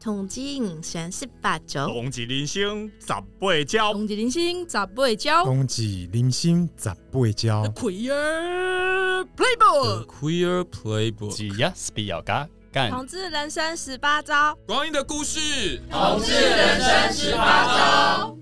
统计三十八周，冬季零星十八招，冬季零星十八招，冬季零星十八招。The Queer Playbook，The Queer Playbook，只要是比较嘎干。同志人生十八招，光阴的故事，同志人生十八招。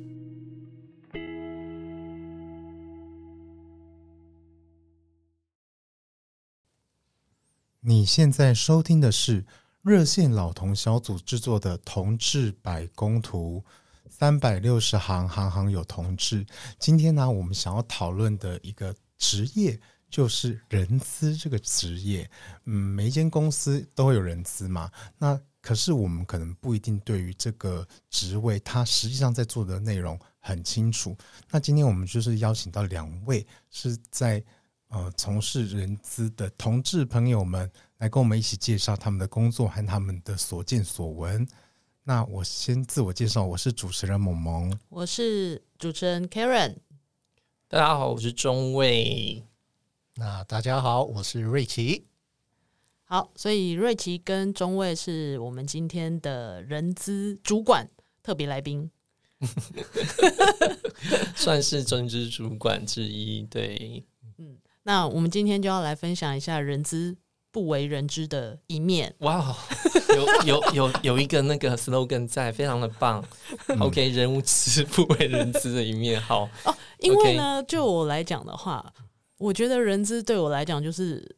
你现在收听的是。热线老同小组制作的《同志百工图》，三百六十行，行行有同志。今天呢，我们想要讨论的一个职业就是人资这个职业。嗯，每一间公司都会有人资嘛。那可是我们可能不一定对于这个职位，它实际上在做的内容很清楚。那今天我们就是邀请到两位是在呃从事人资的同志朋友们。来跟我们一起介绍他们的工作和他们的所见所闻。那我先自我介绍，我是主持人萌萌，我是主持人 Karen。大家好，我是中尉。那大家好，我是瑞奇。好，所以瑞奇跟中尉是我们今天的人资主管特别来宾，算是政治主管之一。对，嗯，那我们今天就要来分享一下人资。不为人知的一面，哇、wow，有有有有一个那个 slogan 在，非常的棒。嗯、OK，人无耻不为人知的一面，好哦。因为呢，就我来讲的话，我觉得人资对我来讲就是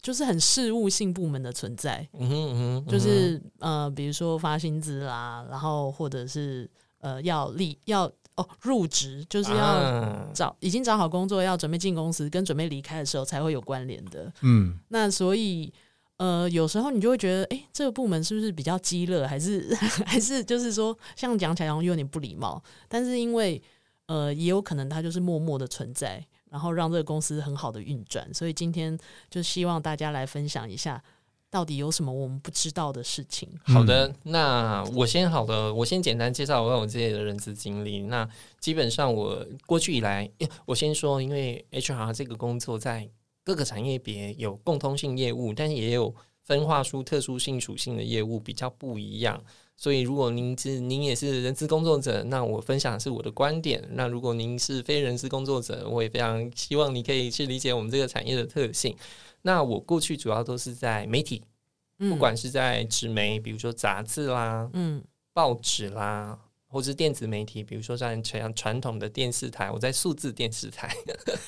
就是很事务性部门的存在。嗯哼嗯哼，就是呃，比如说发薪资啦，然后或者是呃要立要。哦，入职就是要找、啊、已经找好工作，要准备进公司，跟准备离开的时候才会有关联的。嗯，那所以呃，有时候你就会觉得，哎、欸，这个部门是不是比较鸡肋，还是 还是就是说，像讲起来好像有点不礼貌？但是因为呃，也有可能它就是默默的存在，然后让这个公司很好的运转。所以今天就希望大家来分享一下。到底有什么我们不知道的事情？好的，那我先好了，我先简单介绍我自己的人资经历。那基本上我过去以来，我先说，因为 HR 这个工作在各个产业别有共通性业务，但是也有分化出特殊性属性的业务比较不一样。所以如果您是您也是人资工作者，那我分享的是我的观点。那如果您是非人资工作者，我也非常希望你可以去理解我们这个产业的特性。那我过去主要都是在媒体，不管是在纸媒，比如说杂志啦，嗯，报纸啦，或是电子媒体，比如说像传传统的电视台，我在数字电视台。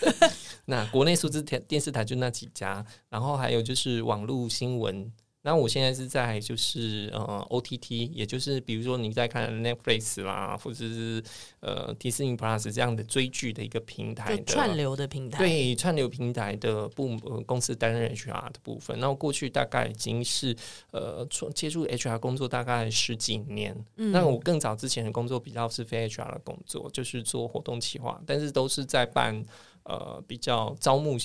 那国内数字电电视台就那几家，然后还有就是网络新闻。那我现在是在就是呃 OTT，也就是比如说你在看 Netflix 啦，或者是呃 Disney Plus 这样的追剧的一个平台的串流的平台，对串流平台的部、呃、公司担任 HR 的部分。那我过去大概已经是呃接触 HR 工作大概十几年。嗯，那我更早之前的工作比较是非 HR 的工作，就是做活动企划，但是都是在办呃比较招募。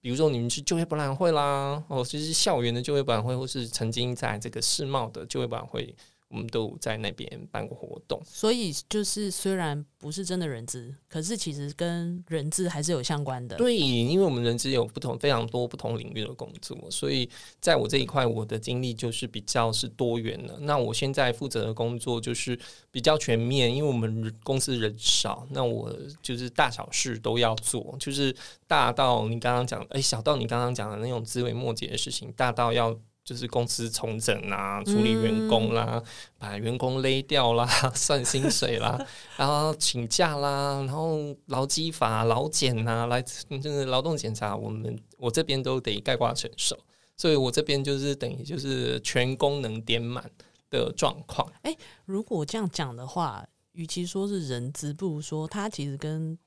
比如说，你们去就业博览会啦，哦，就是校园的就业博览会，或是曾经在这个世贸的就业博览会。我们都在那边办过活动，所以就是虽然不是真的人资，可是其实跟人资还是有相关的。对，因为我们人资有不同非常多不同领域的工作，所以在我这一块，我的经历就是比较是多元的。那我现在负责的工作就是比较全面，因为我们公司人少，那我就是大小事都要做，就是大到你刚刚讲，哎，小到你刚刚讲的那种枝微末节的事情，大到要。就是公司重整啊，处理员工啦，嗯、把员工勒掉啦，算薪水啦，然后请假啦，然后劳基法、劳检呐，来就是劳动检查，我们我这边都得概括承受，所以我这边就是等于就是全功能点满的状况。哎，如果这样讲的话，与其说是人资，不如说他其实跟。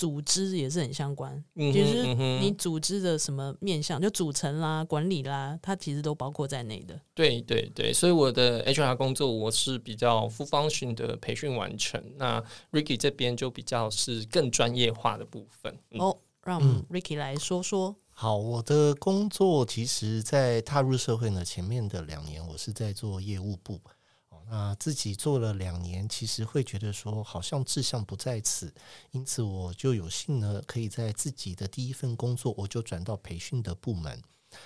组织也是很相关，其实你组织的什么面向，就组成啦、管理啦，它其实都包括在内的。对对对，所以我的 HR 工作我是比较 full function 的培训完成，那 Ricky 这边就比较是更专业化的部分。嗯、哦，让 Ricky 来说说。嗯、好，我的工作其实，在踏入社会呢，前面的两年我是在做业务部。啊，自己做了两年，其实会觉得说好像志向不在此，因此我就有幸呢，可以在自己的第一份工作，我就转到培训的部门。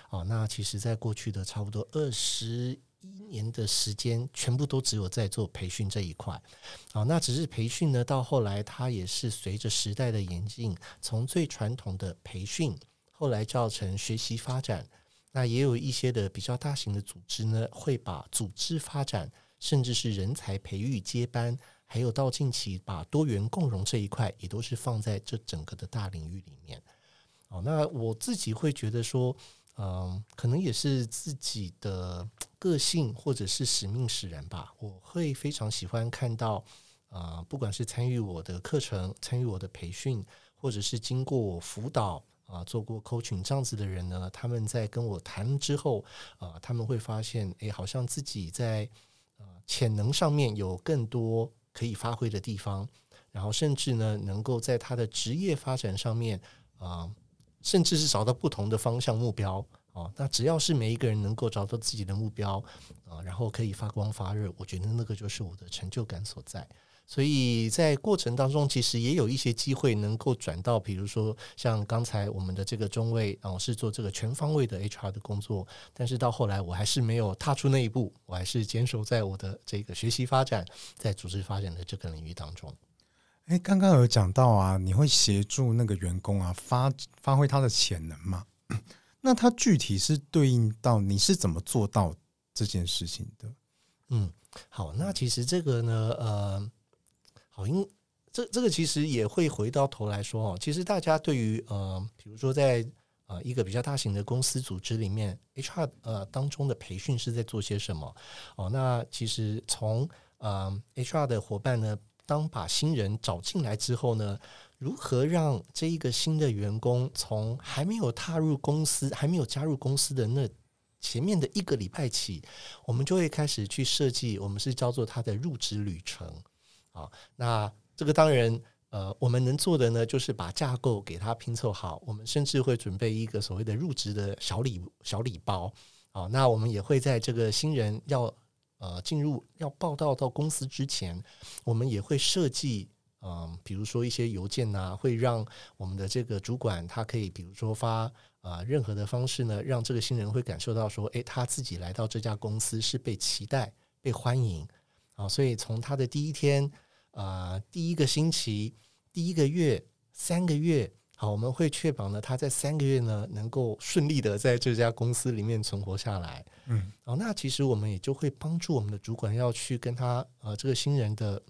哦，那其实，在过去的差不多二十一年的时间，全部都只有在做培训这一块。啊，那只是培训呢，到后来它也是随着时代的演进，从最传统的培训，后来造成学习发展。那也有一些的比较大型的组织呢，会把组织发展，甚至是人才培育接班，还有到近期把多元共融这一块，也都是放在这整个的大领域里面。哦，那我自己会觉得说，嗯、可能也是自己的个性或者是使命使然吧。我会非常喜欢看到，啊、不管是参与我的课程、参与我的培训，或者是经过我辅导。啊，做过 coaching 这样子的人呢，他们在跟我谈之后，啊，他们会发现，哎，好像自己在潜能上面有更多可以发挥的地方，然后甚至呢，能够在他的职业发展上面，啊，甚至是找到不同的方向目标，啊，那只要是每一个人能够找到自己的目标，啊，然后可以发光发热，我觉得那个就是我的成就感所在。所以在过程当中，其实也有一些机会能够转到，比如说像刚才我们的这个中位，啊，我是做这个全方位的 HR 的工作，但是到后来我还是没有踏出那一步，我还是坚守在我的这个学习发展，在组织发展的这个领域当中。哎，刚刚有讲到啊，你会协助那个员工啊发发挥他的潜能吗？那他具体是对应到你是怎么做到这件事情的？嗯，好，那其实这个呢，呃。好，因这这个其实也会回到头来说哦，其实大家对于呃，比如说在呃一个比较大型的公司组织里面，HR 呃当中的培训是在做些什么？哦，那其实从呃 HR 的伙伴呢，当把新人找进来之后呢，如何让这一个新的员工从还没有踏入公司、还没有加入公司的那前面的一个礼拜起，我们就会开始去设计，我们是叫做他的入职旅程。啊，那这个当然，呃，我们能做的呢，就是把架构给他拼凑好。我们甚至会准备一个所谓的入职的小礼小礼包。好，那我们也会在这个新人要呃进入要报到到公司之前，我们也会设计，嗯、比如说一些邮件呐、会让我们的这个主管他可以，比如说发啊、呃、任何的方式呢，让这个新人会感受到说，诶，他自己来到这家公司是被期待、被欢迎。啊，所以从他的第一天。啊、呃，第一个星期、第一个月、三个月，好，我们会确保呢，他在三个月呢能够顺利的在这家公司里面存活下来。嗯，哦，那其实我们也就会帮助我们的主管要去跟他呃这个新人的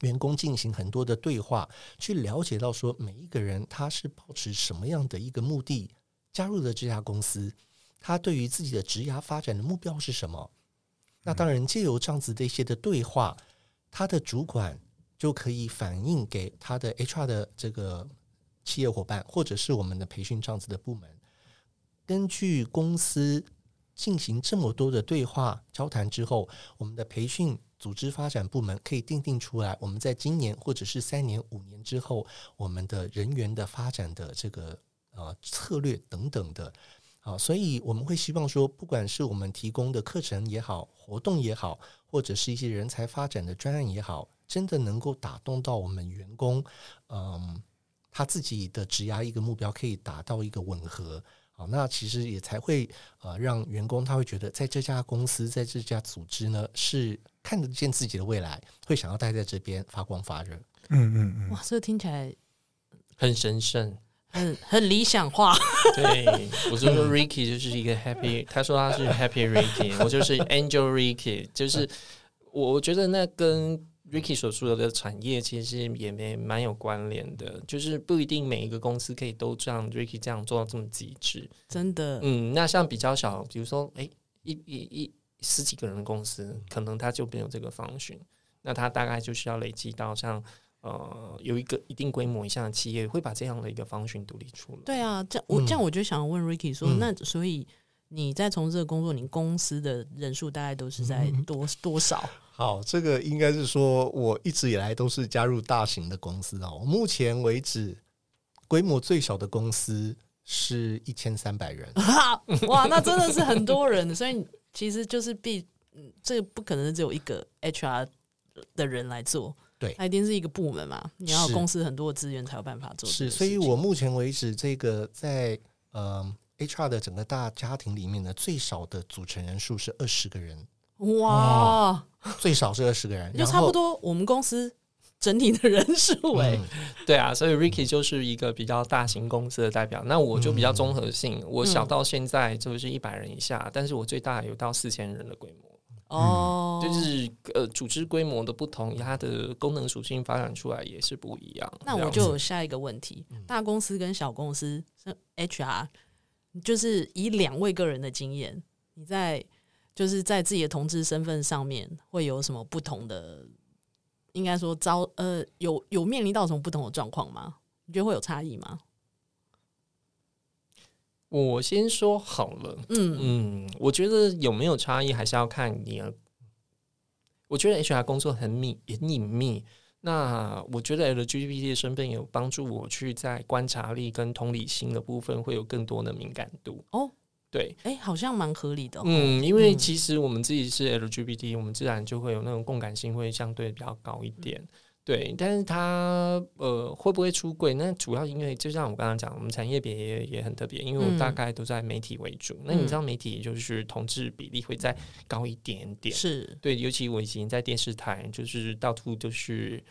员工进行很多的对话，去了解到说每一个人他是保持什么样的一个目的加入了这家公司，他对于自己的职涯发展的目标是什么？那当然，借由这样子的一些的对话，他的主管。就可以反映给他的 HR 的这个企业伙伴，或者是我们的培训这样子的部门，根据公司进行这么多的对话交谈之后，我们的培训组织发展部门可以定定出来，我们在今年或者是三年、五年之后，我们的人员的发展的这个呃策略等等的。啊，所以我们会希望说，不管是我们提供的课程也好，活动也好，或者是一些人才发展的专案也好。真的能够打动到我们员工，嗯，他自己的职涯一个目标可以达到一个吻合，好，那其实也才会呃让员工他会觉得在这家公司在这家组织呢是看得见自己的未来，会想要待在这边发光发热。嗯嗯嗯，哇，这个听起来很神圣，很很理想化。对，我就说 Ricky 就是一个 Happy，他说他是 Happy Ricky，我就是 Angel Ricky，就是我觉得那跟。Ricky 所说的产业其实也没蛮有关联的，就是不一定每一个公司可以都像 Ricky 这样做到这么极致。真的，嗯，那像比较小，比如说，哎，一一一十几个人的公司，可能他就没有这个 function，那他大概就是要累积到像呃有一个一定规模以上的企业，会把这样的一个 function 独立出来。对啊，这样我这样我就想问 Ricky 说，嗯、那所以你在从事的工作，你公司的人数大概都是在多、嗯、多少？好，这个应该是说，我一直以来都是加入大型的公司哦。目前为止，规模最小的公司是一千三百人。哇，那真的是很多人，所以其实就是必，嗯，这个不可能只有一个 HR 的人来做，对，它一定是一个部门嘛。你要公司很多的资源才有办法做。是，所以我目前为止，这个在呃 HR 的整个大家庭里面呢，最少的组成人数是二十个人。哇，最少是二十个人，就差不多我们公司整体的人数哎、嗯，对啊，所以 Ricky 就是一个比较大型公司的代表，那我就比较综合性，我小到现在就是一百人以下，但是我最大有到四千人的规模。哦，就是呃，组织规模的不同，它的功能属性发展出来也是不一样。那我就有下一个问题：大公司跟小公司，HR，就是以两位个人的经验，你在就是在自己的同志身份上面会有什么不同的？应该说遭呃，有有面临到什么不同的状况吗？你觉得会有差异吗？我先说好了，嗯嗯，我觉得有没有差异还是要看你。我觉得 HR 工作很密很隐秘，那我觉得 LGBT 的身份有帮助我去在观察力跟同理心的部分会有更多的敏感度。哦，对，哎、欸，好像蛮合理的、哦。嗯，因为其实我们自己是 LGBT，、嗯、我们自然就会有那种共感性会相对比较高一点。嗯对，但是他呃会不会出柜？那主要因为就像我刚刚讲，我们产业别也也很特别，因为我大概都在媒体为主。嗯、那你知道媒体就是同志比例会再高一点点，是对。尤其我已经在电视台，就是到处都是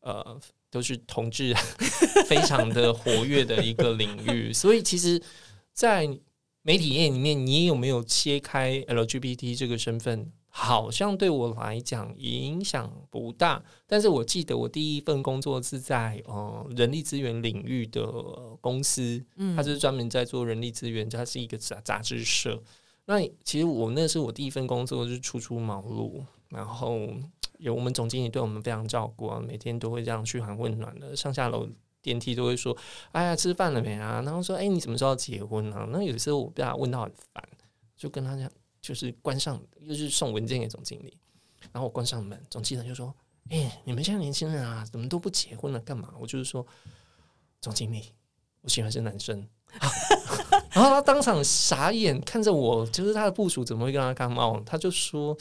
呃都是同志 非常的活跃的一个领域，所以其实，在媒体业里面，你有没有切开 LGBT 这个身份？好像对我来讲影响不大，但是我记得我第一份工作是在呃人力资源领域的公司，嗯，它是专门在做人力资源，它是一个杂杂志社。那其实我那是我第一份工作，就是初出茅庐，然后有我们总经理对我们非常照顾啊，每天都会这样嘘寒问暖的，上下楼电梯都会说：“哎呀，吃饭了没啊？”然后说：“哎，你什么时候要结婚啊？”那有时候我被他问到很烦，就跟他讲。就是关上，又是送文件给总经理，然后我关上门，总经理就说：“哎、你们现在年轻人啊，怎么都不结婚了？干嘛？”我就是说：“总经理，我喜欢是男生。”然后他当场傻眼看着我，就是他的部署怎么会跟他干冒？他就说：“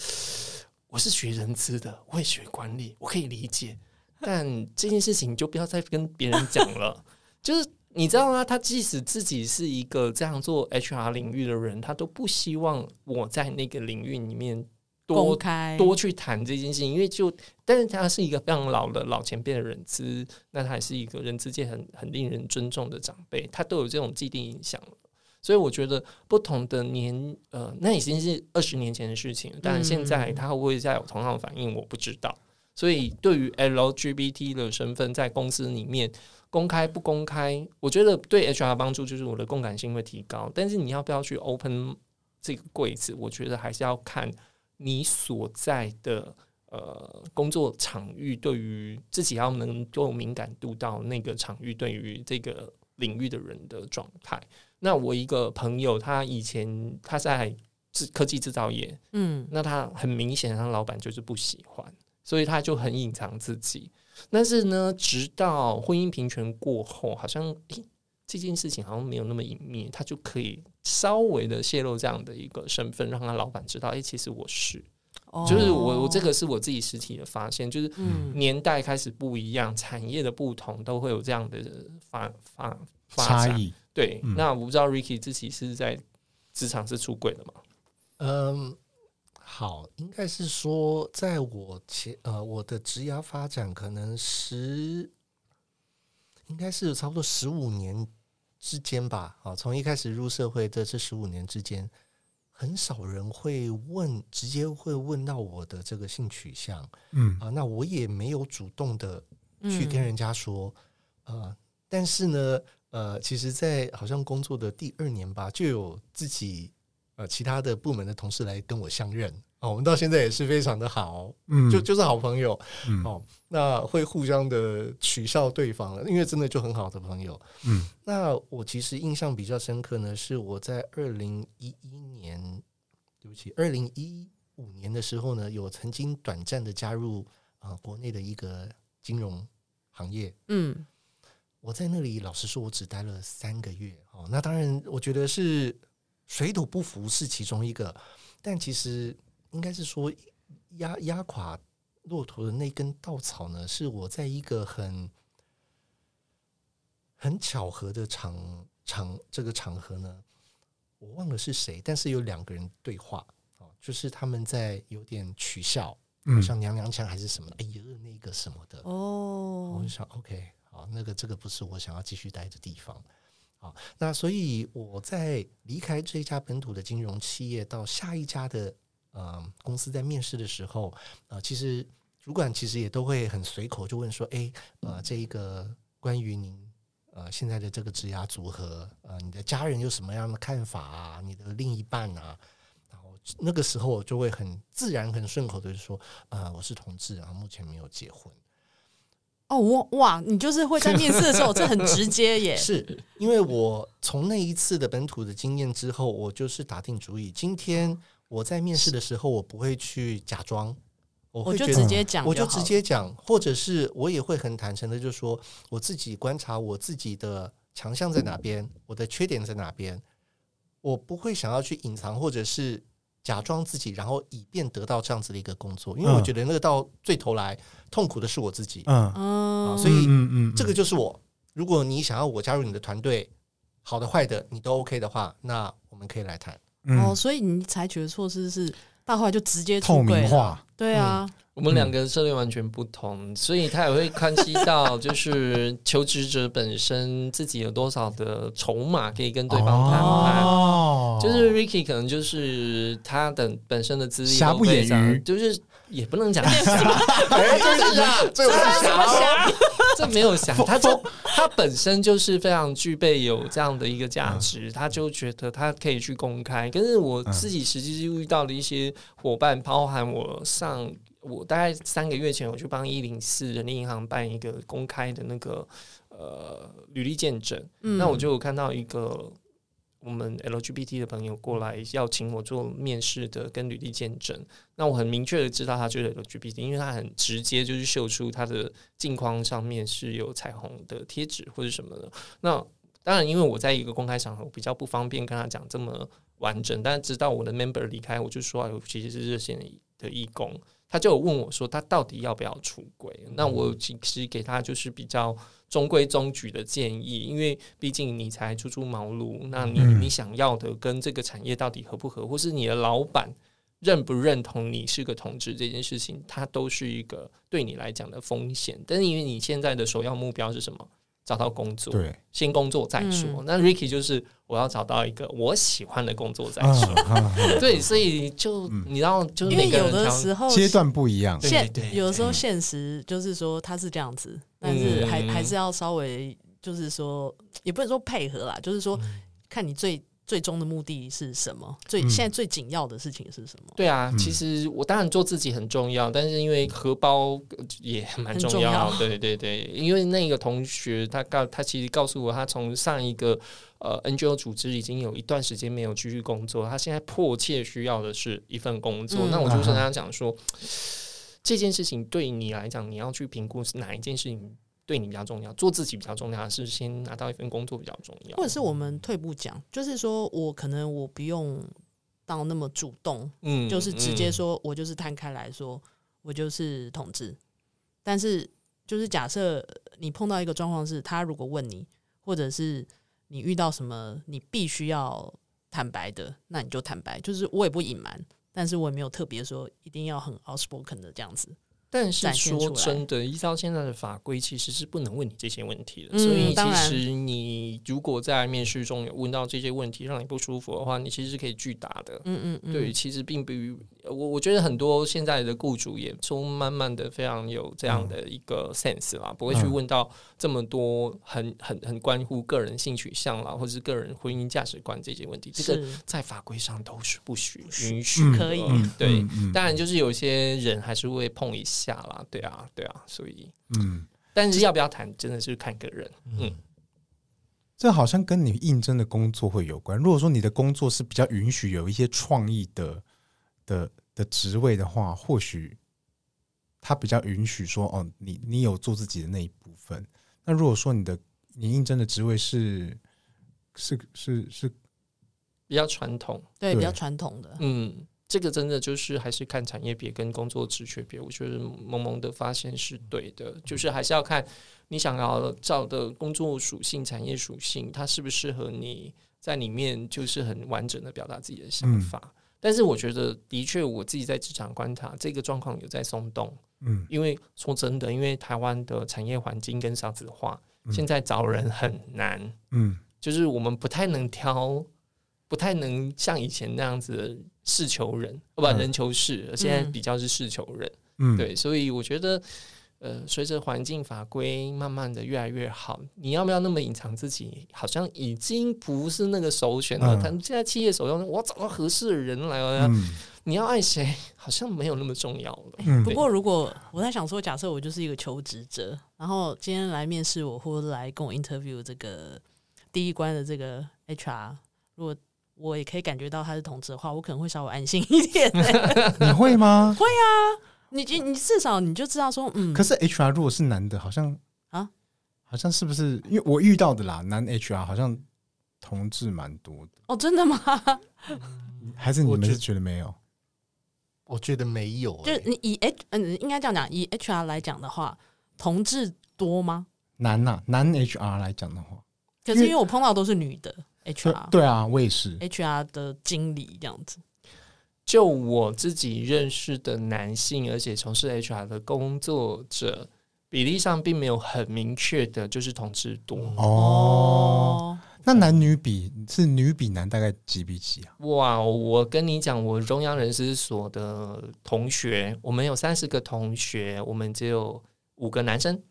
我是学人资的，我也学管理，我可以理解，但这件事情就不要再跟别人讲了。”就是。你知道吗？他即使自己是一个这样做 HR 领域的人，他都不希望我在那个领域里面多开多去谈这件事情，因为就但是他是一个非常老的老前辈的人资，那他还是一个人资界很很令人尊重的长辈，他都有这种既定影响。所以我觉得不同的年呃，那已经是二十年前的事情，但现在他会不会再有同样的反应，我不知道。所以对于 LGBT 的身份，在公司里面。公开不公开，我觉得对 HR 帮助就是我的共感性会提高。但是你要不要去 open 这个柜子，我觉得还是要看你所在的呃工作场域，对于自己要能够敏感度到那个场域对于这个领域的人的状态。那我一个朋友，他以前他在制科技制造业，嗯，那他很明显，他老板就是不喜欢，所以他就很隐藏自己。但是呢，直到婚姻平权过后，好像诶，这件事情好像没有那么隐秘，他就可以稍微的泄露这样的一个身份，让他老板知道，诶，其实我是，哦、就是我我这个是我自己实体的发现，就是年代开始不一样，嗯、产业的不同，都会有这样的发发发差异。对，嗯、那我不知道 Ricky 自己是在职场是出轨的吗？嗯。好，应该是说，在我前呃，我的职涯发展可能十，应该是差不多十五年之间吧。啊，从一开始入社会的这十五年之间，很少人会问，直接会问到我的这个性取向。嗯啊，那我也没有主动的去跟人家说。嗯、呃，但是呢，呃，其实，在好像工作的第二年吧，就有自己。呃，其他的部门的同事来跟我相认哦，我们到现在也是非常的好，嗯，就就是好朋友，嗯，哦，那会互相的取笑对方了，因为真的就很好的朋友，嗯，那我其实印象比较深刻呢，是我在二零一一年，对不起，二零一五年的时候呢，有曾经短暂的加入啊、呃、国内的一个金融行业，嗯，我在那里老实说，我只待了三个月，哦，那当然，我觉得是。水土不服是其中一个，但其实应该是说压压垮骆驼的那根稻草呢，是我在一个很很巧合的场场这个场合呢，我忘了是谁，但是有两个人对话啊，就是他们在有点取笑，嗯。像娘娘腔还是什么的，哎呀那个什么的，哦。我就想 OK，好，那个这个不是我想要继续待的地方。好，那所以我在离开这一家本土的金融企业，到下一家的呃公司，在面试的时候，呃，其实主管其实也都会很随口就问说，哎，呃，这一个关于您呃现在的这个职涯组合，呃，你的家人有什么样的看法啊？你的另一半啊？然后那个时候我就会很自然、很顺口的就说，呃，我是同志，然后目前没有结婚。哦，我哇，你就是会在面试的时候，这很直接耶。是因为我从那一次的本土的经验之后，我就是打定主意，今天我在面试的时候，我不会去假装，我会直接讲，我就直接讲，或者是我也会很坦诚的就说，我自己观察我自己的强项在哪边，我的缺点在哪边，我不会想要去隐藏，或者是。假装自己，然后以便得到这样子的一个工作，因为我觉得那个到最头来痛苦的是我自己，嗯。啊，所以嗯嗯，这个就是我。如果你想要我加入你的团队，好的坏的你都 OK 的话，那我们可以来谈。哦，所以你采取的措施是大坏就直接透明化，对啊。我们两个策略完全不同，嗯、所以他也会关系到，就是求职者本身自己有多少的筹码可以跟对方谈判。哦、就是 Ricky 可能就是他的本身的资历瑕不掩瑜，就是也不能讲瑕，就是啊，这有什么瑕？这没有瑕，他就他本身就是非常具备有这样的一个价值，嗯、他就觉得他可以去公开。可是我自己实际遇到的一些伙伴，包含我上。我大概三个月前，我去帮一零四人力银行办一个公开的那个呃履历见证，嗯、那我就有看到一个我们 LGBT 的朋友过来要请我做面试的跟履历见证，那我很明确的知道他就是 LGBT，因为他很直接就是秀出他的镜框上面是有彩虹的贴纸或者什么的。那当然，因为我在一个公开场合我比较不方便跟他讲这么完整，但直到我的 member 离开，我就说我其实是热线的义工。他就有问我说，他到底要不要出轨？那我其实给他就是比较中规中矩的建议，因为毕竟你才初出茅庐，那你你想要的跟这个产业到底合不合，或是你的老板认不认同你是个同志这件事情，它都是一个对你来讲的风险。但是因为你现在的首要目标是什么？找到工作，对，先工作再说。嗯、那 Ricky 就是我要找到一个我喜欢的工作再说。嗯、对，所以就、嗯、你知道，就因为有的时候阶段不一样，现有的时候现实就是说他是这样子，但是还、嗯、还是要稍微就是说，也不能说配合啦，就是说看你最。最终的目的是什么？最现在最紧要的事情是什么？对啊，其实我当然做自己很重要，但是因为荷包也蛮重要。对对对，因为那个同学他告他其实告诉我，他从上一个呃 NGO 组织已经有一段时间没有继续工作，他现在迫切需要的是一份工作。那我就是跟他讲说，这件事情对你来讲，你要去评估是哪一件事情。对你比较重要，做自己比较重要，还是先拿到一份工作比较重要？或者是我们退步讲，就是说我可能我不用到那么主动，嗯，就是直接说我就是摊开来说，我就是统治。但是就是假设你碰到一个状况是，他如果问你，或者是你遇到什么你必须要坦白的，那你就坦白，就是我也不隐瞒，但是我也没有特别说一定要很 outspoken 的这样子。但是说真的，依照现在的法规，其实是不能问你这些问题的。所以其实你如果在面试中有问到这些问题，让你不舒服的话，你其实是可以拒答的。嗯嗯，对，其实并不于我，我觉得很多现在的雇主也都慢慢的非常有这样的一个 sense 啦，不会去问到这么多很很很关乎个人性取向啦，或者是个人婚姻价值观这些问题。这个在法规上都是不许允许，可以。对，当然就是有些人还是会碰一下。下了，对啊，对啊，所以，嗯，但是要不要谈，真的是看个人，嗯，这好像跟你应征的工作会有关。如果说你的工作是比较允许有一些创意的的的职位的话，或许他比较允许说，哦，你你有做自己的那一部分。那如果说你的你应征的职位是是是是比较传统，对，比较传统的，嗯。这个真的就是还是看产业别跟工作职缺别，我觉得萌萌的发现是对的，就是还是要看你想要找的工作属性、产业属性，它适不适合你在里面，就是很完整的表达自己的想法。嗯但是我觉得，的确我自己在职场观察，这个状况有在松动。嗯，因为说真的，因为台湾的产业环境跟少子化，嗯、现在找人很难。嗯，就是我们不太能挑，不太能像以前那样子事求人，不、嗯，人求事，现在比较是事求人。嗯，对，所以我觉得。呃，随着环境法规慢慢的越来越好，你要不要那么隐藏自己？好像已经不是那个首选了。他们、嗯、现在企业首要，我要找到合适的人来了。嗯、你要爱谁，好像没有那么重要了。嗯、不过，如果我在想说，假设我就是一个求职者，然后今天来面试我，或者来跟我 interview 这个第一关的这个 HR，如果我也可以感觉到他是同志的话，我可能会稍微安心一点。你会吗？会啊。你你至少你就知道说，嗯。可是 HR 如果是男的，好像啊，好像是不是？因为我遇到的啦，男 HR 好像同志蛮多的。哦，真的吗？还是你们是觉得没有？我觉得没有、欸。就你以 H 嗯，应该这样讲，以 HR 来讲的话，同志多吗？男呐、啊，男 HR 来讲的话，可是因为我碰到都是女的 HR 对。对啊，我也是 HR 的经理这样子。就我自己认识的男性，而且从事 HR 的工作者比例上，并没有很明确的，就是同志多哦。那男女比是女比男大概几比几啊？哇，我跟你讲，我中央人事所的同学，我们有三十个同学，我们只有五个男生。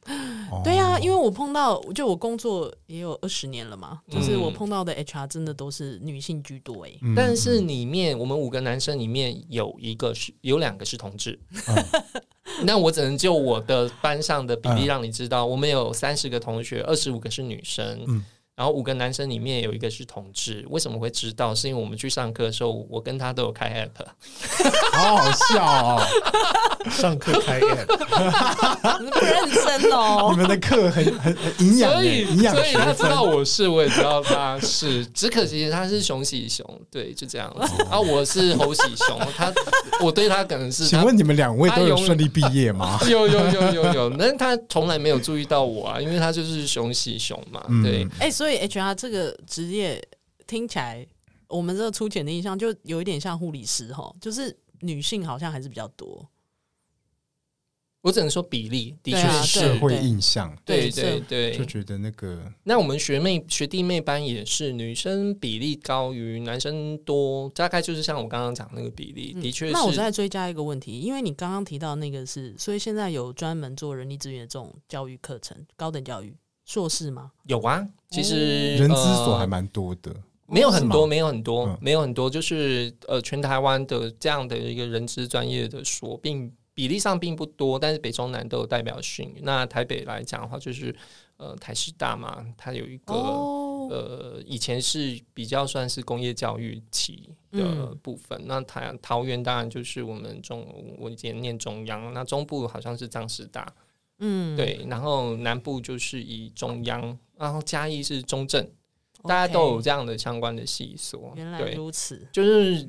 对呀、啊，因为我碰到，就我工作也有二十年了嘛，就是我碰到的 HR 真的都是女性居多哎、欸。嗯、但是里面我们五个男生里面有一个是有两个是同志，嗯、那我只能就我的班上的比例让你知道，嗯、我们有三十个同学，二十五个是女生。嗯然后五个男生里面有一个是同志，为什么会知道？是因为我们去上课的时候，我跟他都有开 app，好好笑哦！上课开 app，不认真哦。你们的课很很营养，所以营养所以他知道我是，我也知道他是，只可惜他是熊喜熊，对，就这样子。然后我是猴喜熊，他我对他可能是，请问你们两位都有顺利毕业吗？有有有有有，但是他从来没有注意到我啊，因为他就是熊喜熊嘛，对，哎。所以 HR 这个职业听起来，我们这个粗浅的印象就有一点像护理师哈，就是女性好像还是比较多。我只能说比例的确是社会印象，对对对，就觉得那个。那我们学妹学弟妹班也是女生比例高于男生多，大概就是像我刚刚讲那个比例，的确是。那我再追加一个问题，因为你刚刚提到那个是，所以现在有专门做人力资源的这种教育课程，高等教育。硕士吗？有啊，其实人资所还蛮多的，没有很多，没有很多，没有很多，就是呃，全台湾的这样的一个人资专业的所，并比例上并不多，但是北中南都有代表性。那台北来讲的话，就是呃台师大嘛，它有一个呃以前是比较算是工业教育期的部分。那台桃园当然就是我们中我以前念中央，那中部好像是彰师大。嗯，对，然后南部就是以中央，然后嘉义是中正大家都有这样的相关的系所。原来如此，就是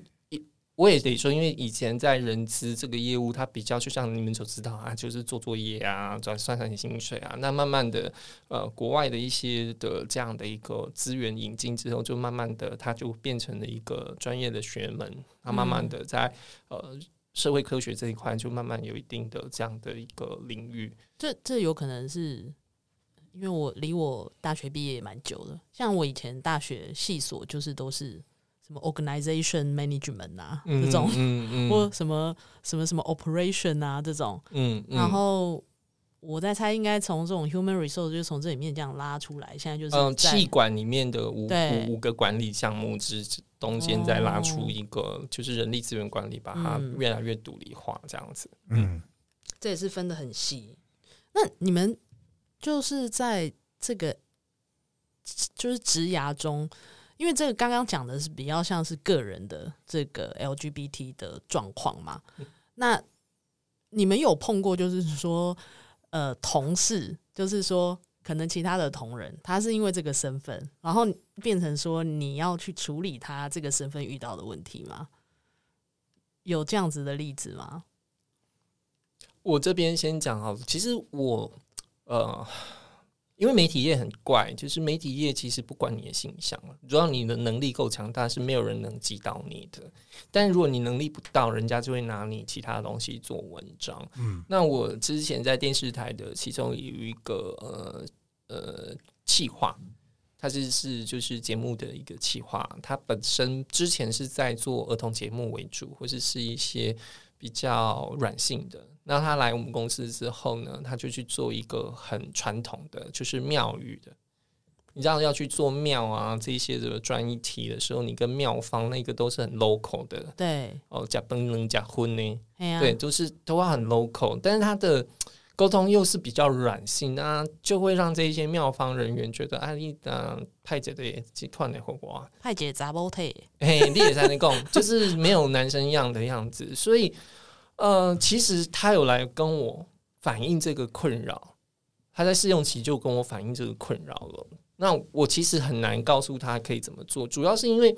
我也得说，因为以前在人资这个业务，它比较就像你们所知道啊，就是做作业啊，赚算算薪水啊。那慢慢的，呃，国外的一些的这样的一个资源引进之后，就慢慢的，它就变成了一个专业的学门。它慢慢的在、嗯、呃。社会科学这一块就慢慢有一定的这样的一个领域，这这有可能是因为我离我大学毕业也蛮久了，像我以前大学系所就是都是什么 organization management 啊这种，嗯嗯，或什么什么什么 operation 啊这种，嗯，然后我在猜应该从这种 human resource 就从这里面这样拉出来，现在就是嗯，气管里面的五五五个管理项目之。中间再拉出一个，就是人力资源管理，把它越来越独立化，这样子。嗯，这也是分的很细。那你们就是在这个就是职涯中，因为这个刚刚讲的是比较像是个人的这个 LGBT 的状况嘛。那你们有碰过，就是说，呃，同事，就是说。可能其他的同仁，他是因为这个身份，然后变成说你要去处理他这个身份遇到的问题吗？有这样子的例子吗？我这边先讲好，其实我呃，因为媒体业很怪，就是媒体业其实不管你的形象，只要你的能力够强大，是没有人能击倒你的。但如果你能力不到，人家就会拿你其他东西做文章。嗯，那我之前在电视台的其中有一个呃呃企划，它是是就是节目的一个企划，它本身之前是在做儿童节目为主，或者是，是一些比较软性的。那他来我们公司之后呢，他就去做一个很传统的，就是庙宇的。你知道要去做庙啊这些的专一题的时候，你跟庙方那个都是很 local 的。对哦，假本能假婚呢？啊、对，都是都要很 local，但是他的沟通又是比较软性，啊就会让这一些庙方人员觉得啊，你啊派姐的集团的火锅，派姐杂包退，哎，你也在那讲，就是没有男生样的样子，所以。呃，其实他有来跟我反映这个困扰，他在试用期就跟我反映这个困扰了。那我其实很难告诉他可以怎么做，主要是因为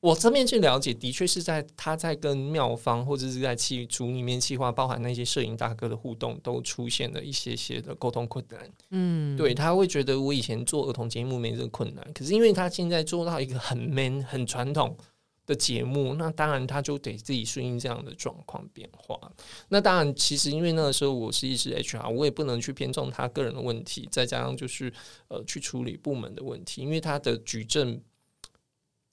我这边去了解，的确是在他在跟妙方或者是在企组里面企划，包含那些摄影大哥的互动，都出现了一些些的沟通困难。嗯，对，他会觉得我以前做儿童节目没这个困难，可是因为他现在做到一个很 man、很传统。的节目，那当然他就得自己顺应这样的状况变化。那当然，其实因为那个时候我是一直 HR，我也不能去偏重他个人的问题，再加上就是呃去处理部门的问题，因为他的举证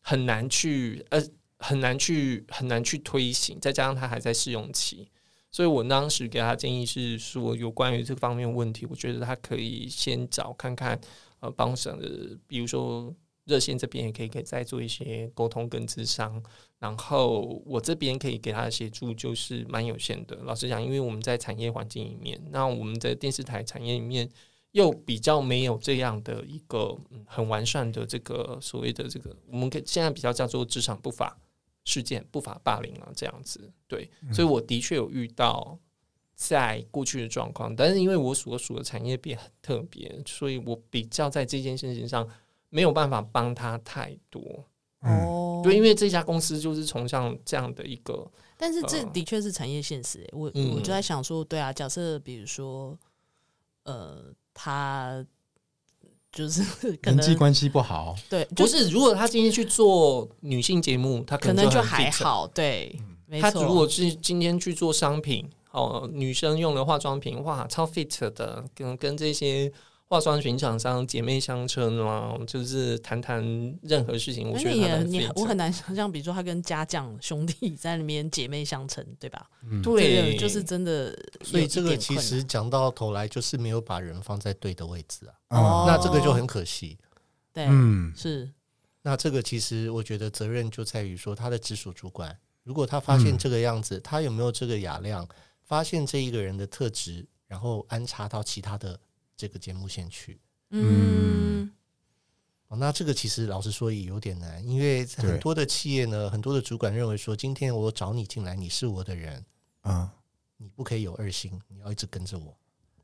很难去呃很难去很难去推行，再加上他还在试用期，所以我当时给他建议是说，有关于这方面问题，我觉得他可以先找看看呃帮省的，比如说。热线这边也可以，可以再做一些沟通跟咨商，然后我这边可以给他的协助就是蛮有限的。老实讲，因为我们在产业环境里面，那我们在电视台产业里面又比较没有这样的一个很完善的这个所谓的这个，我们可以现在比较叫做职场不法事件、不法霸凌啊这样子。对，所以我的确有遇到在过去的状况，但是因为我所属的产业别很特别，所以我比较在这件事情上。没有办法帮他太多哦，对，因为这家公司就是崇尚这样的一个，但是这的确是产业现实。我我就在想说，对啊，假设比如说，呃，他就是 人际关系不好，对，不是。如果他今天去做女性节目，他可能就，可能就还好。对，他如果是今天去做商品，哦，女生用的化妆品，哇，超 fit 的，跟跟这些。化妆品厂商姐妹相称嘛，就是谈谈任何事情。我觉得也你我很难想象，比如说他跟家将兄弟 在里面姐妹相称，对吧？嗯、对，就是真的。所以这个其实讲到头来，就是没有把人放在对的位置啊。哦，那这个就很可惜。对，嗯，是。那这个其实我觉得责任就在于说，他的直属主管，如果他发现这个样子，嗯、他有没有这个雅量，发现这一个人的特质，然后安插到其他的。这个节目线去，嗯，哦，那这个其实老实说也有点难，因为很多的企业呢，很多的主管认为说，今天我找你进来，你是我的人。啊，你不可以有二心，你要一直跟着我。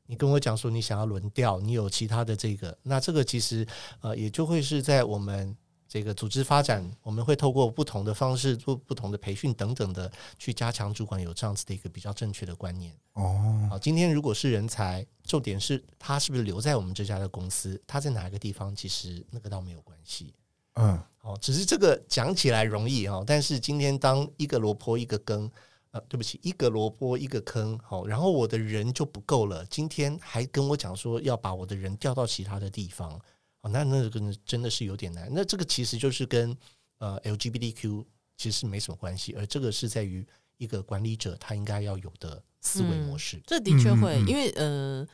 你跟我讲说你想要轮调，你有其他的这个，那这个其实呃，也就会是在我们。这个组织发展，我们会透过不同的方式做不同的培训等等的，去加强主管有这样子的一个比较正确的观念。哦，好，今天如果是人才，重点是他是不是留在我们这家的公司，他在哪一个地方，其实那个倒没有关系。嗯，好，只是这个讲起来容易哈，但是今天当一个萝卜一个坑，呃，对不起，一个萝卜一个坑，好，然后我的人就不够了，今天还跟我讲说要把我的人调到其他的地方。哦，那那个真的是有点难。那这个其实就是跟呃 LGBTQ 其实没什么关系，而这个是在于一个管理者他应该要有的思维模式。嗯、这的确会，因为呃，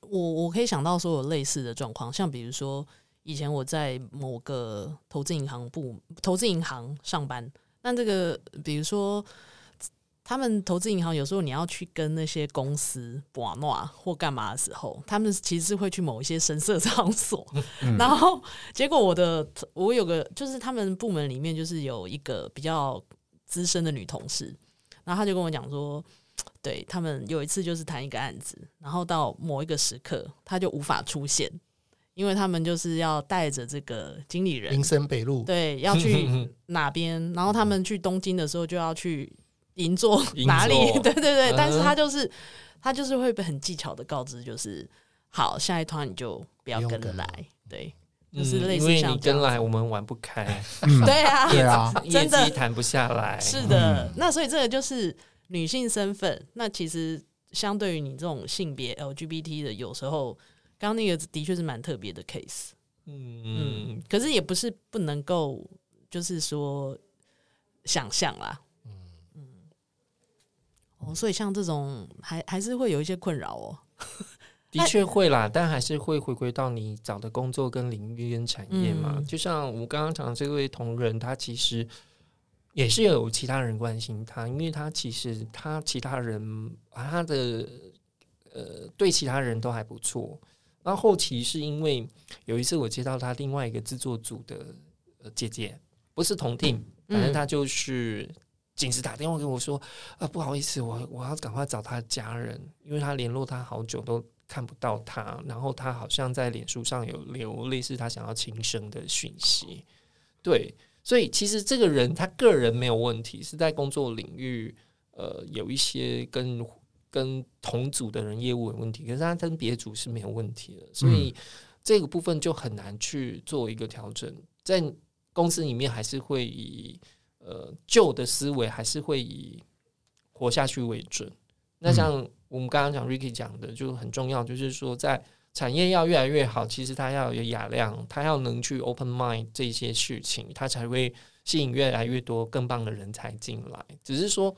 我我可以想到说有类似的状况，像比如说以前我在某个投资银行部投资银行上班，那这个比如说。他们投资银行有时候你要去跟那些公司玩闹或干嘛的时候，他们其实是会去某一些神色场所，嗯、然后结果我的我有个就是他们部门里面就是有一个比较资深的女同事，然后他就跟我讲说，对他们有一次就是谈一个案子，然后到某一个时刻他就无法出现，因为他们就是要带着这个经理人，林森北路，对，要去哪边，然后他们去东京的时候就要去。银座哪里？对对对，但是他就是他就是会被很技巧的告知，就是好，下一团你就不要跟来，对，就是类似嗯、因为你跟来我们玩不开，对啊，对啊，真的。谈不下来，是的。那所以这个就是女性身份，那其实相对于你这种性别 LGBT 的，有时候刚刚那个的确是蛮特别的 case，嗯。嗯，可是也不是不能够，就是说想象啦，哦，所以像这种还还是会有一些困扰哦。的确会啦，但还是会回归到你找的工作跟领域跟产业嘛。嗯、就像我刚刚讲的这位同仁，他其实也是有其他人关心他，因为他其实他其他人啊，他的呃对其他人都还不错。然后后期是因为有一次我接到他另外一个制作组的姐姐，不是同 team，反正他就是紧急打电话给我说啊，不好意思，我我要赶快找他的家人，因为他联络他好久都。看不到他，然后他好像在脸书上有留类似他想要轻生的讯息，对，所以其实这个人他个人没有问题，是在工作领域呃有一些跟跟同组的人业务有问题，可是他跟别组是没有问题的，所以这个部分就很难去做一个调整，在公司里面还是会以呃旧的思维还是会以活下去为准，那像。我们刚刚讲 Ricky 讲的就很重要，就是说在产业要越来越好，其实他要有雅量，他要能去 open mind 这些事情，他才会吸引越来越多更棒的人才进来。只是说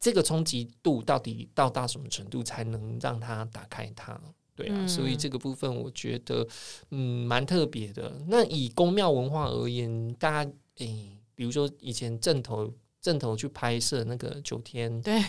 这个冲击度到底到达什么程度才能让他打开它？对啊，嗯、所以这个部分我觉得嗯蛮特别的。那以宫庙文化而言，大家诶、欸，比如说以前正头正头去拍摄那个九天，对。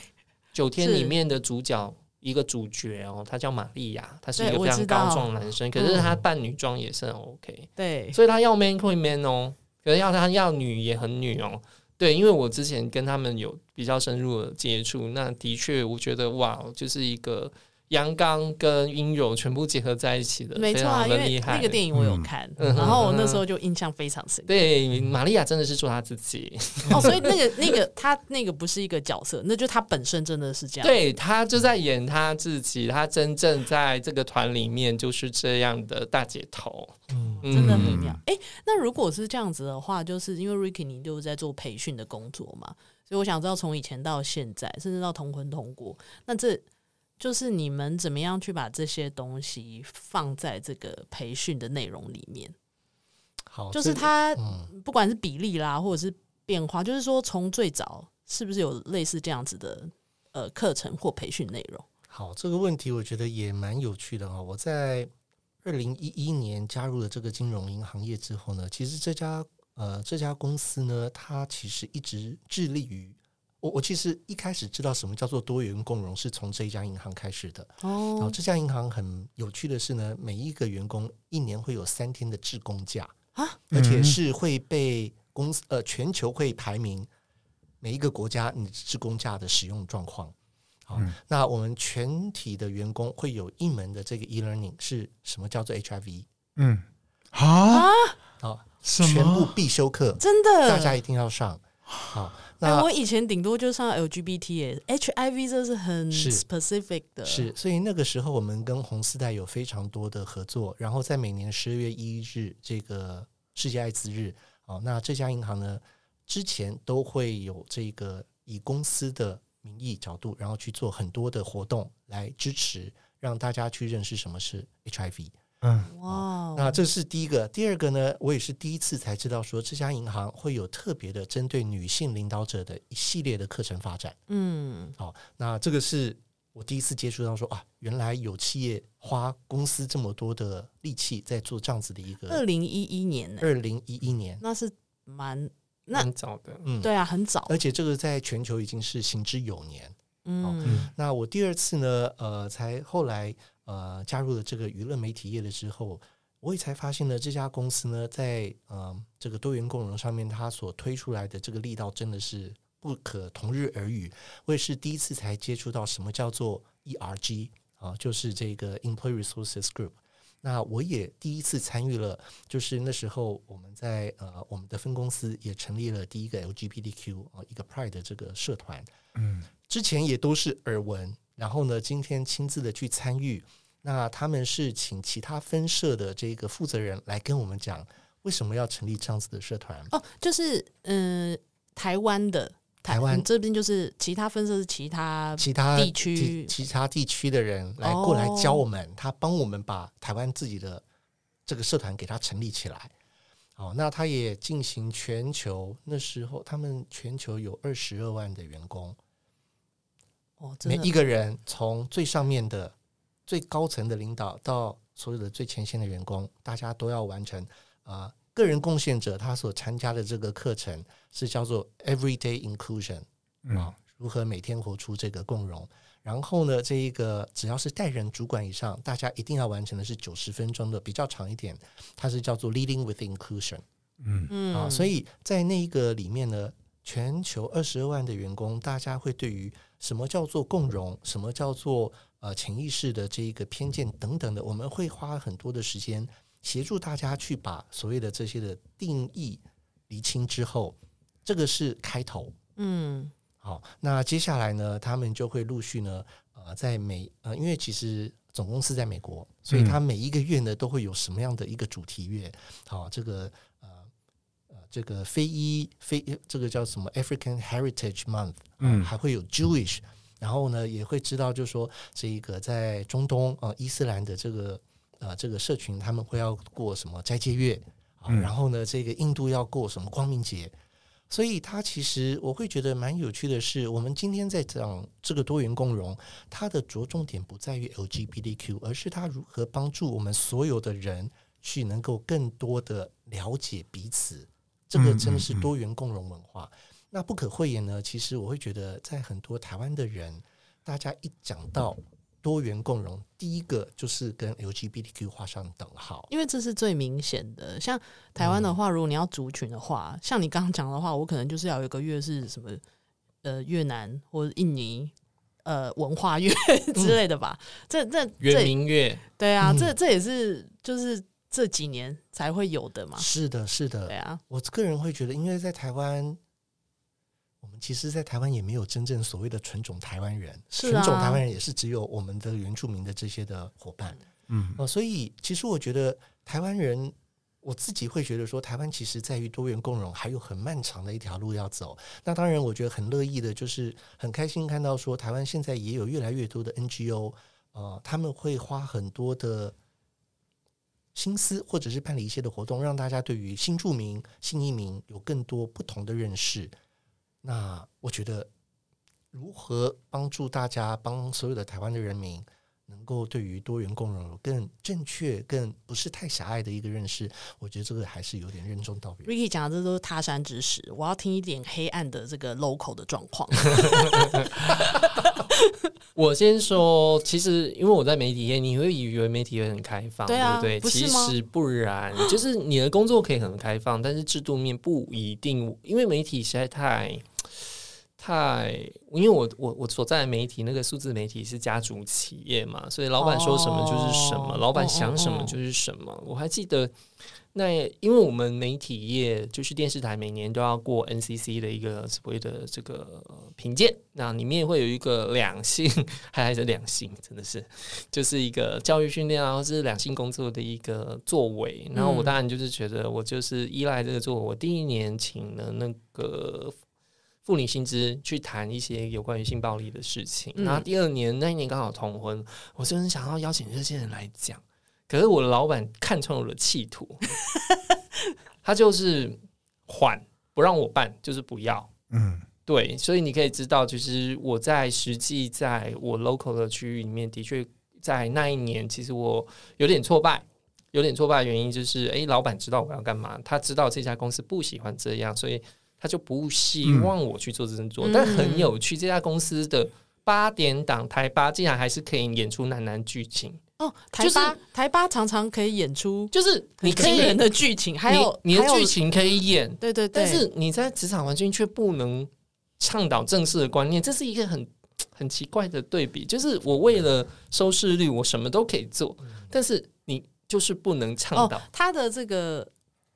九天里面的主角一个主角哦，他叫玛利亚，他是一个非常高壮男生，可是他扮女装也是很 OK，对，所以他要 man 会 man 哦，可是要他要女也很女哦，对，因为我之前跟他们有比较深入的接触，那的确我觉得哇，就是一个。阳刚跟阴柔全部结合在一起的，没错啊，因为那个电影我有看，嗯、然后我那时候 就印象非常深。对，玛利亚真的是做她自己哦，所以那个那个她那个不是一个角色，那就她本身真的是这样。对，她就在演她自己，她真正在这个团里面就是这样的大姐头，嗯，真的很妙。哎、欸，那如果是这样子的话，就是因为 Ricky 你就是在做培训的工作嘛，所以我想知道从以前到现在，甚至到同婚通过，那这。就是你们怎么样去把这些东西放在这个培训的内容里面？好，就是它不管是比例啦，或者是变化，就是说从最早是不是有类似这样子的呃课程或培训内容？好，这个问题我觉得也蛮有趣的哈。我在二零一一年加入了这个金融银行业之后呢，其实这家呃这家公司呢，它其实一直致力于。我我其实一开始知道什么叫做多元共融，是从这一家银行开始的。哦，然后这家银行很有趣的是呢，每一个员工一年会有三天的职工假啊，而且是会被公司呃全球会排名每一个国家你职工假的使用状况。好，那我们全体的员工会有一门的这个 e-learning 是什么叫做 HIV？嗯，啊，好，全部必修课，真的，大家一定要上。好。那、欸、我以前顶多就上 LGBT 诶，HIV 这是很 specific 的，是，所以那个时候我们跟红丝带有非常多的合作，然后在每年十二月一日这个世界艾滋日，哦，那这家银行呢之前都会有这个以公司的名义角度，然后去做很多的活动来支持，让大家去认识什么是 HIV。嗯，哇那这是第一个。第二个呢，我也是第一次才知道说这家银行会有特别的针对女性领导者的一系列的课程发展。嗯，好，那这个是我第一次接触到说啊，原来有企业花公司这么多的力气在做这样子的一个。二零一一年，二零一一年，那是蛮那很早的，嗯，对啊，很早，而且这个在全球已经是行之有年。嗯，那我第二次呢，呃，才后来。呃，加入了这个娱乐媒体业了之后，我也才发现呢，这家公司呢，在呃这个多元共融上面，它所推出来的这个力道真的是不可同日而语。我也是第一次才接触到什么叫做 ERG 啊，就是这个 Employee Resources Group。那我也第一次参与了，就是那时候我们在呃我们的分公司也成立了第一个 LGBTQ 啊一个 Pride 的这个社团。嗯，之前也都是耳闻。然后呢，今天亲自的去参与，那他们是请其他分社的这个负责人来跟我们讲，为什么要成立这样子的社团？哦，就是嗯、呃，台湾的台湾这边就是其他分社是其他其他地区其他地区的人来过来教我们，哦、他帮我们把台湾自己的这个社团给他成立起来。哦，那他也进行全球，那时候他们全球有二十二万的员工，哦，每一个人从最上面的最高层的领导到所有的最前线的员工，大家都要完成啊、呃，个人贡献者他所参加的这个课程是叫做 Everyday Inclusion，啊、嗯，如何每天活出这个共融。然后呢，这一个只要是带人主管以上，大家一定要完成的是九十分钟的，比较长一点，它是叫做 Leading with Inclusion。嗯嗯啊，所以在那一个里面呢，全球二十二万的员工，大家会对于什么叫做共融，什么叫做呃潜意识的这一个偏见等等的，我们会花很多的时间协助大家去把所谓的这些的定义厘清之后，这个是开头。嗯。好，那接下来呢，他们就会陆续呢，呃，在每呃，因为其实总公司在美国，所以他每一个月呢都会有什么样的一个主题月，好，这个这个非裔非这个叫什么 African Heritage Month，嗯，还会有 Jewish，然后呢也会知道，就是说这一个在中东啊伊斯兰的这个呃这个社群，他们会要过什么斋戒月，啊，然后呢这个印度要过什么光明节。所以，它其实我会觉得蛮有趣的是，我们今天在讲这个多元共融，它的着重点不在于 LGBTQ，而是它如何帮助我们所有的人去能够更多的了解彼此。这个真的是多元共融文化。那不可讳言呢，其实我会觉得，在很多台湾的人，大家一讲到。多元共融，第一个就是跟 LGBTQ 画上等号，因为这是最明显的。像台湾的话，如果你要族群的话，嗯、像你刚刚讲的话，我可能就是要有一个月是什么，呃，越南或者印尼，呃，文化月 之类的吧。嗯、这这原民月，对啊，嗯、这这也是就是这几年才会有的嘛。是的，是的，对啊。我个人会觉得，因为在台湾。我们其实，在台湾也没有真正所谓的纯种台湾人，纯种台湾人也是只有我们的原住民的这些的伙伴，嗯，呃，所以其实我觉得台湾人，我自己会觉得说，台湾其实在于多元共融还有很漫长的一条路要走。那当然，我觉得很乐意的，就是很开心看到说，台湾现在也有越来越多的 NGO，呃，他们会花很多的心思，或者是办理一些的活动，让大家对于新住民、新移民有更多不同的认识。那我觉得，如何帮助大家，帮所有的台湾的人民，能够对于多元共融有更正确、更不是太狭隘的一个认识，我觉得这个还是有点任重道远。Ricky 讲的这都是他山之石，我要听一点黑暗的这个 local 的状况。我先说，其实因为我在媒体业，你会以为媒体业很开放，对，啊、对不对？其实不然，就是你的工作可以很开放，但是制度面不一定，因为媒体实在太。太，因为我我我所在的媒体那个数字媒体是家族企业嘛，所以老板说什么就是什么，哦、老板想什么就是什么。哦哦哦、我还记得，那因为我们媒体业就是电视台每年都要过 NCC 的一个所谓的这个评鉴，那里面会有一个两性，还还是两性，真的是就是一个教育训练啊，或是两性工作的一个作为。然后我当然就是觉得我就是依赖这个作为，我第一年请了那个。妇女薪资去谈一些有关于性暴力的事情，然后第二年那一年刚好同婚，我就很想要邀请这些人来讲，可是我的老板看穿我的企图，他就是缓不让我办，就是不要，嗯，对，所以你可以知道，其实我在实际在我 local 的区域里面，的确在那一年，其实我有点挫败，有点挫败的原因就是，诶，老板知道我要干嘛，他知道这家公司不喜欢这样，所以。他就不希望我去做这种做，嗯、但很有趣，这家公司的八点档台八竟然还是可以演出男男剧情哦。台八、就是、台八常常可以演出，就是你可以演的剧情，还有你，你的剧情可以演，对对对。但是你在职场环境却不能倡导正式的观念，这是一个很 很奇怪的对比。就是我为了收视率，我什么都可以做，但是你就是不能倡导、哦、他的这个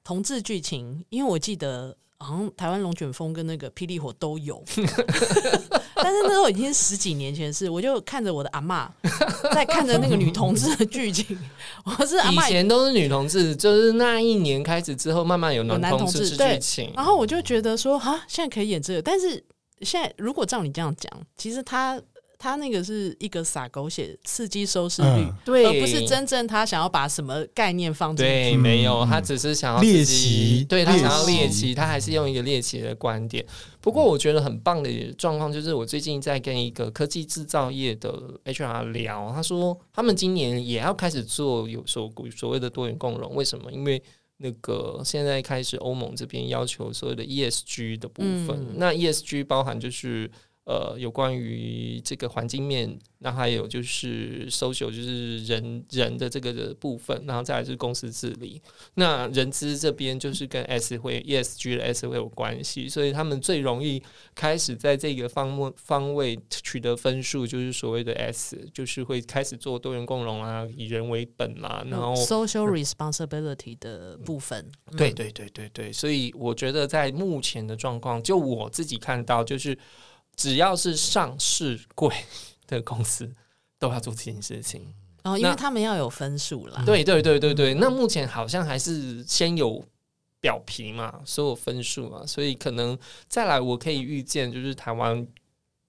同志剧情，因为我记得。好像台湾龙卷风跟那个霹雳火都有，但是那时候已经十几年前的事，我就看着我的阿妈 在看着那个女同志的剧情。我是阿嬷以前都是女同志，就是那一年开始之后，慢慢有男同志剧情。然后我就觉得说，啊，现在可以演这个，但是现在如果照你这样讲，其实他。他那个是一个撒狗血刺激收视率，对、嗯，而不是真正他想要把什么概念放进去。对，没有，他只是想要猎奇，对他想要猎奇，他还是用一个猎奇的观点。不过我觉得很棒的状况就是，我最近在跟一个科技制造业的 HR 聊，他说他们今年也要开始做有所所谓的多元共融。为什么？因为那个现在开始欧盟这边要求所有的 ESG 的部分，嗯、那 ESG 包含就是。呃，有关于这个环境面，那还有就是 social，就是人人的这个的部分，然后再来是公司治理。那人资这边就是跟 S 会 ESG 的 S 会有关系，所以他们最容易开始在这个方面方位取得分数，就是所谓的 S，就是会开始做多元共融啊，以人为本啦，然后 social responsibility 的部分。嗯、对对对对对，所以我觉得在目前的状况，就我自己看到就是。只要是上市柜的公司，都要做这件事情。哦，因为他们要有分数啦。对对对对对，那目前好像还是先有表皮嘛，所有分数嘛，所以可能再来，我可以预见，就是台湾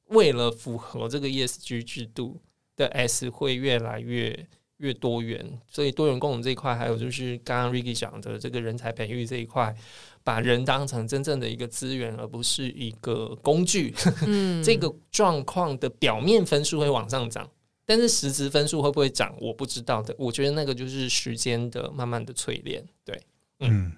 为了符合这个 ESG 制度的 S 会越来越越多元，所以多元共融这一块，还有就是刚刚 Ricky 讲的这个人才培育这一块。把人当成真正的一个资源，而不是一个工具。嗯，这个状况的表面分数会往上涨，但是实质分数会不会涨，我不知道的。我觉得那个就是时间的慢慢的淬炼。对，嗯。嗯，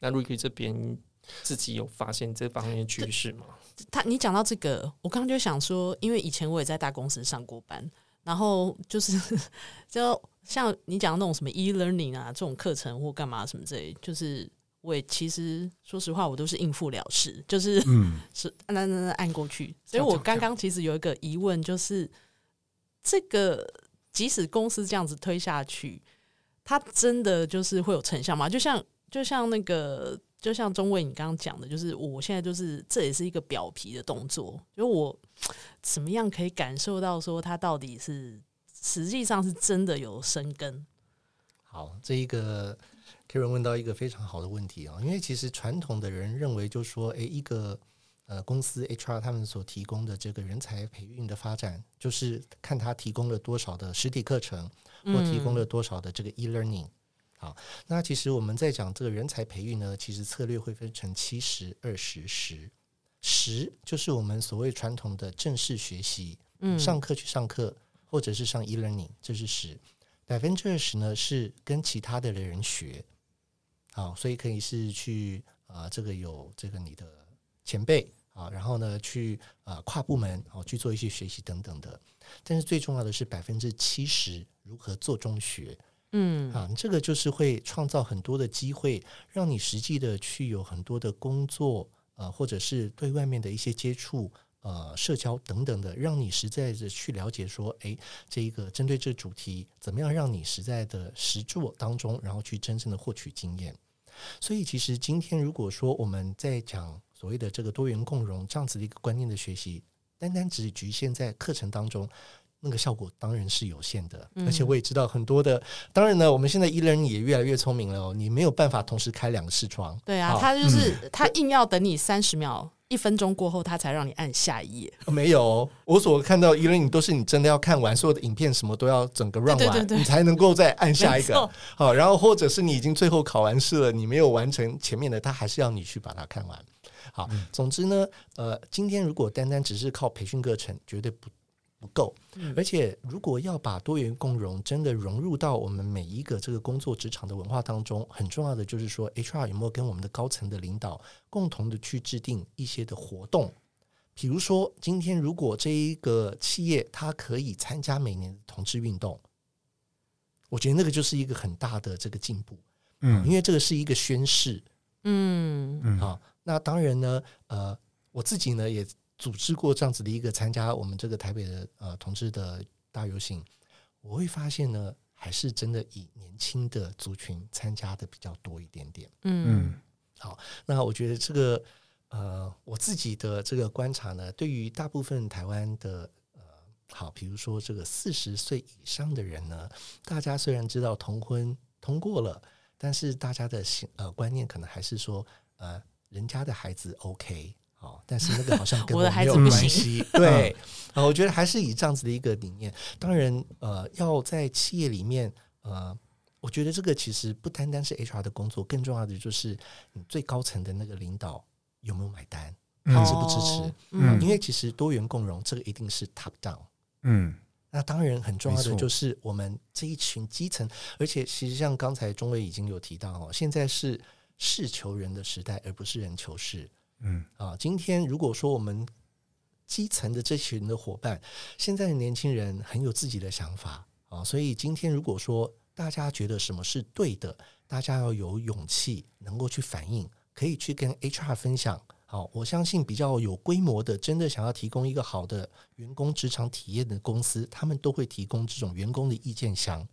那 Ricky 这边自己有发现这方面的趋势吗？他，你讲到这个，我刚刚就想说，因为以前我也在大公司上过班，然后就是 就。像你讲的那种什么 e-learning 啊，这种课程或干嘛什么之类，就是我也其实说实话，我都是应付了事，就是嗯，是按按按按过去。所以我刚刚其实有一个疑问，就是这个即使公司这样子推下去，它真的就是会有成效吗？就像就像那个，就像中卫你刚刚讲的，就是我现在就是这也是一个表皮的动作，就我 怎么样可以感受到说它到底是。实际上是真的有生根。好，这一个 Karen 问到一个非常好的问题啊，因为其实传统的人认为，就是说，诶，一个呃公司 HR 他们所提供的这个人才培育的发展，就是看他提供了多少的实体课程，或提供了多少的这个 e-learning。好，那其实我们在讲这个人才培育呢，其实策略会分成七十二十十，十就是我们所谓传统的正式学习，嗯，上课去上课。或者是上 e-learning，这是十，百分之二十呢是跟其他的人学，好，所以可以是去啊、呃，这个有这个你的前辈啊，然后呢去啊、呃、跨部门哦去做一些学习等等的，但是最重要的是百分之七十如何做中学，嗯。啊，这个就是会创造很多的机会，让你实际的去有很多的工作啊、呃，或者是对外面的一些接触。呃，社交等等的，让你实在的去了解说，诶，这一个针对这个主题，怎么样让你实在的实做当中，然后去真正的获取经验。所以，其实今天如果说我们在讲所谓的这个多元共融这样子的一个观念的学习，单单只局限在课程当中，那个效果当然是有限的。而且我也知道很多的，当然呢，我们现在 e-learning 也越来越聪明了哦，你没有办法同时开两个视窗。对啊，他就是、嗯、他硬要等你三十秒。一分钟过后，他才让你按下一页。没有，我所看到 e-learning 都是你真的要看完所有的影片，什么都要整个 run 完，对对对，你才能够再按下一个。好，然后或者是你已经最后考完试了，你没有完成前面的，他还是要你去把它看完。好，嗯、总之呢，呃，今天如果单单只是靠培训课程，绝对不。不够，而且如果要把多元共融真的融入到我们每一个这个工作职场的文化当中，很重要的就是说，HR 有没有跟我们的高层的领导共同的去制定一些的活动？比如说，今天如果这一个企业它可以参加每年的同志运动，我觉得那个就是一个很大的这个进步，嗯，因为这个是一个宣誓，嗯。嗯，好，那当然呢，呃，我自己呢也。组织过这样子的一个参加我们这个台北的呃同志的大游行，我会发现呢，还是真的以年轻的族群参加的比较多一点点。嗯，好，那我觉得这个呃，我自己的这个观察呢，对于大部分台湾的呃，好，比如说这个四十岁以上的人呢，大家虽然知道同婚通过了，但是大家的呃观念可能还是说，呃，人家的孩子 OK。哦，但是那个好像跟 我没有关系。对，呃，我觉得还是以这样子的一个理念。当然，呃，要在企业里面，呃，我觉得这个其实不单单是 HR 的工作，更重要的就是你最高层的那个领导有没有买单，他支不支持？嗯，因为其实多元共融这个一定是 top down。嗯，那当然很重要的就是我们这一群基层，而且其实像刚才中卫已经有提到哦，现在是事求人的时代，而不是人求事。嗯啊，今天如果说我们基层的这群的伙伴，现在的年轻人很有自己的想法啊，所以今天如果说大家觉得什么是对的，大家要有勇气，能够去反映，可以去跟 HR 分享。好，我相信比较有规模的，真的想要提供一个好的员工职场体验的公司，他们都会提供这种员工的意见箱。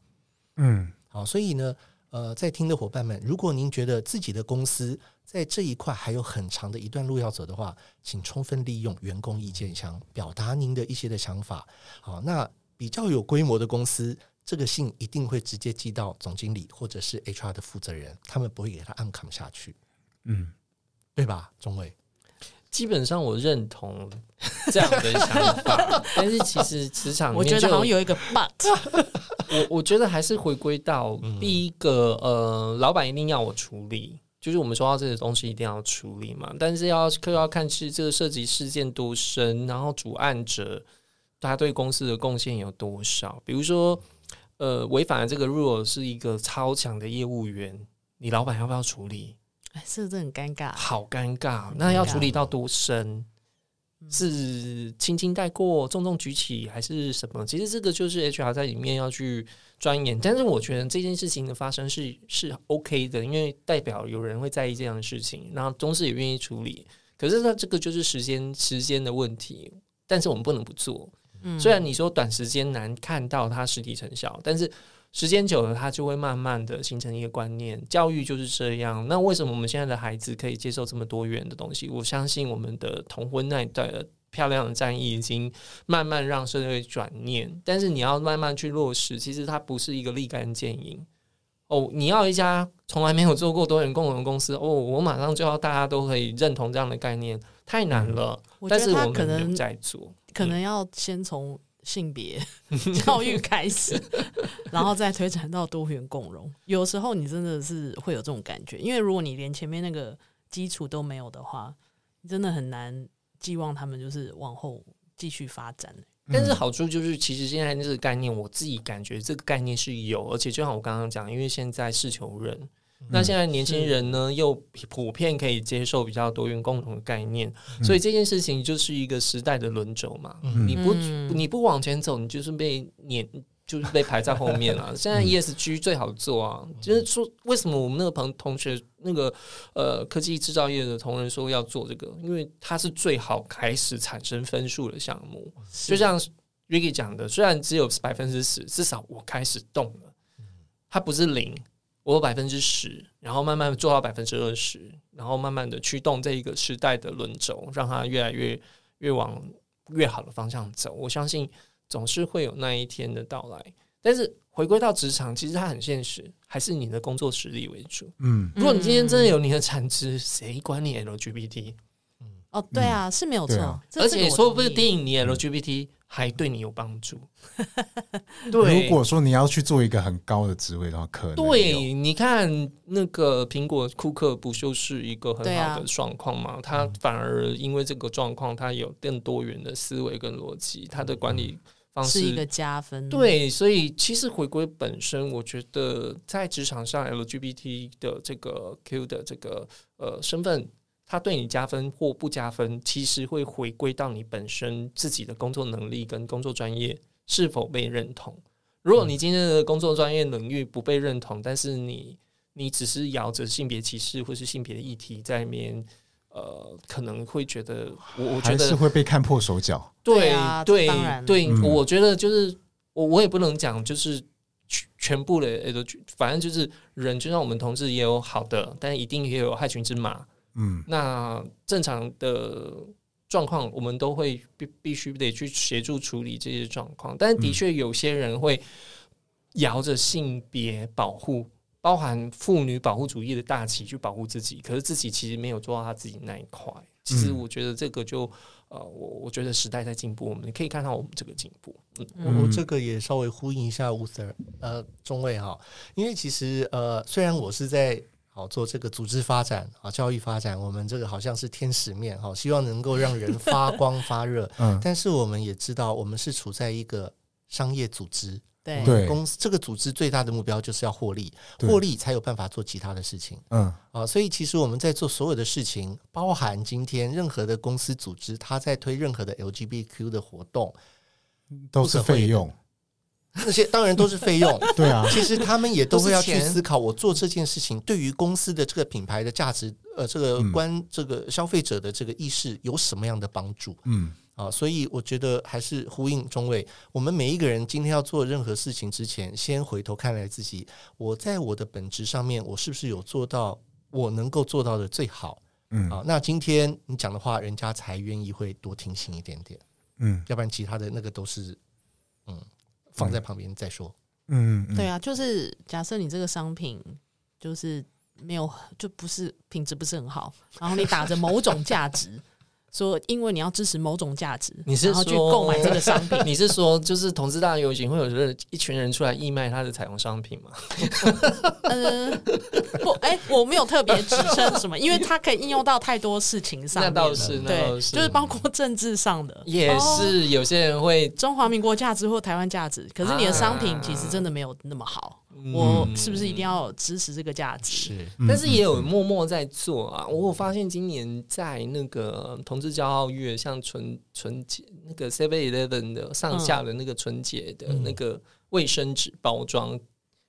嗯，好，所以呢。呃，在听的伙伴们，如果您觉得自己的公司在这一块还有很长的一段路要走的话，请充分利用员工意见箱，表达您的一些的想法。好，那比较有规模的公司，这个信一定会直接寄到总经理或者是 HR 的负责人，他们不会给他暗扛下去。嗯，对吧，中伟？基本上我认同 这样的想法，但是其实职场我觉得好像有一个 but，我我觉得还是回归到第一个，呃，老板一定要我处理，就是我们说到这些东西一定要处理嘛，但是要可要看是这个涉及事件多深，然后主案者他对公司的贡献有多少，比如说，呃，违反了这个 rule 是一个超强的业务员，你老板要不要处理？哎，是不是很尴尬？好尴尬！那要处理到多深？是轻轻带过、重重举起，还是什么？其实这个就是 HR 在里面要去钻研。但是我觉得这件事情的发生是是 OK 的，因为代表有人会在意这样的事情，然后公司也愿意处理。可是呢这个就是时间时间的问题，但是我们不能不做。嗯，虽然你说短时间难看到它实体成效，但是。时间久了，他就会慢慢的形成一个观念。教育就是这样。那为什么我们现在的孩子可以接受这么多元的东西？我相信我们的同婚那一代的漂亮的战役已经慢慢让社会转念。但是你要慢慢去落实，其实它不是一个立竿见影。哦，你要一家从来没有做过多元共融公司，哦，我马上就要大家都可以认同这样的概念，太难了。但是我们可能在做，可能要先从。性别 教育开始，然后再推展到多元共融。有时候你真的是会有这种感觉，因为如果你连前面那个基础都没有的话，你真的很难寄望他们就是往后继续发展。但是好处就是，其实现在这个概念，我自己感觉这个概念是有，而且就像我刚刚讲，因为现在是求人。那现在年轻人呢，又普遍可以接受比较多元共同的概念，所以这件事情就是一个时代的轮轴嘛。你不你不往前走，你就是被撵，就是被排在后面了。现在 ESG 最好做啊，就是说为什么我们那个朋同学那个呃科技制造业的同仁说要做这个，因为它是最好开始产生分数的项目。就像 Ricky 讲的，虽然只有百分之十，至少我开始动了，它不是零。我百分之十，然后慢慢做到百分之二十，然后慢慢的驱动这一个时代的轮轴，让它越来越越往越好的方向走。我相信总是会有那一天的到来。但是回归到职场，其实它很现实，还是你的工作实力为主。嗯，如果你今天真的有你的产值，谁管你 LGBT？嗯哦，对啊，是没有错。而且说不定你 LGBT 还对你有帮助。对，如果说你要去做一个很高的职位的话，可能对，你看那个苹果库克不就是一个很好的状况吗？啊、他反而因为这个状况，他有更多元的思维跟逻辑，他的管理方式是一个加分。对，所以其实回归本身，我觉得在职场上 LGBT 的这个 Q 的这个呃身份。他对你加分或不加分，其实会回归到你本身自己的工作能力跟工作专业是否被认同。如果你今天的工作专业领域不被认同，但是你你只是摇着性别歧视或是性别的议题在里面，呃，可能会觉得我我觉得是会被看破手脚。对啊，对对，嗯、我觉得就是我我也不能讲就是全部的，反正就是人，就像我们同志也有好的，但一定也有害群之马。嗯，那正常的状况，我们都会必必须得去协助处理这些状况。但的确，有些人会摇着性别保护，包含妇女保护主义的大旗去保护自己，可是自己其实没有做到他自己那一块。其实我觉得这个就呃，我我觉得时代在进步，我们可以看到我们这个进步。嗯，我这个也稍微呼应一下吴 Sir 呃中尉哈，因为其实呃，虽然我是在好做这个组织发展啊，教育发展，我们这个好像是天使面哈，希望能够让人发 光发热。嗯，但是我们也知道，我们是处在一个商业组织。对，公司这个组织最大的目标就是要获利，获利才有办法做其他的事情。嗯啊，所以其实我们在做所有的事情，包含今天任何的公司组织，他在推任何的 LGBTQ 的活动，都是费用。那些当然都是费用。对啊，其实他们也都会要去思考，我做这件事情对于公司的这个品牌的价值，呃，这个关这个消费者的这个意识有什么样的帮助？嗯。啊，所以我觉得还是呼应中尉，我们每一个人今天要做任何事情之前，先回头看来自己，我在我的本职上面，我是不是有做到我能够做到的最好？嗯，啊，那今天你讲的话，人家才愿意会多听信一点点，嗯，要不然其他的那个都是，嗯，放在旁边再说，嗯，嗯对啊，就是假设你这个商品就是没有，就不是品质不是很好，然后你打着某种价值。说，因为你要支持某种价值，你是然后去购买这个商品。你是说，就是同志大游行会有人一群人出来义卖他的彩虹商品吗？嗯，不，哎、欸，我没有特别指称什么，因为它可以应用到太多事情上。那倒是，那倒是，就是包括政治上的，也是有些人会中华民国价值或台湾价值，可是你的商品其实真的没有那么好。我是不是一定要支持这个价值？是，但是也有默默在做啊。我有发现今年在那个同志骄傲月，像春春节那个 Seven Eleven 的上下的那个春节的那个卫生纸包装。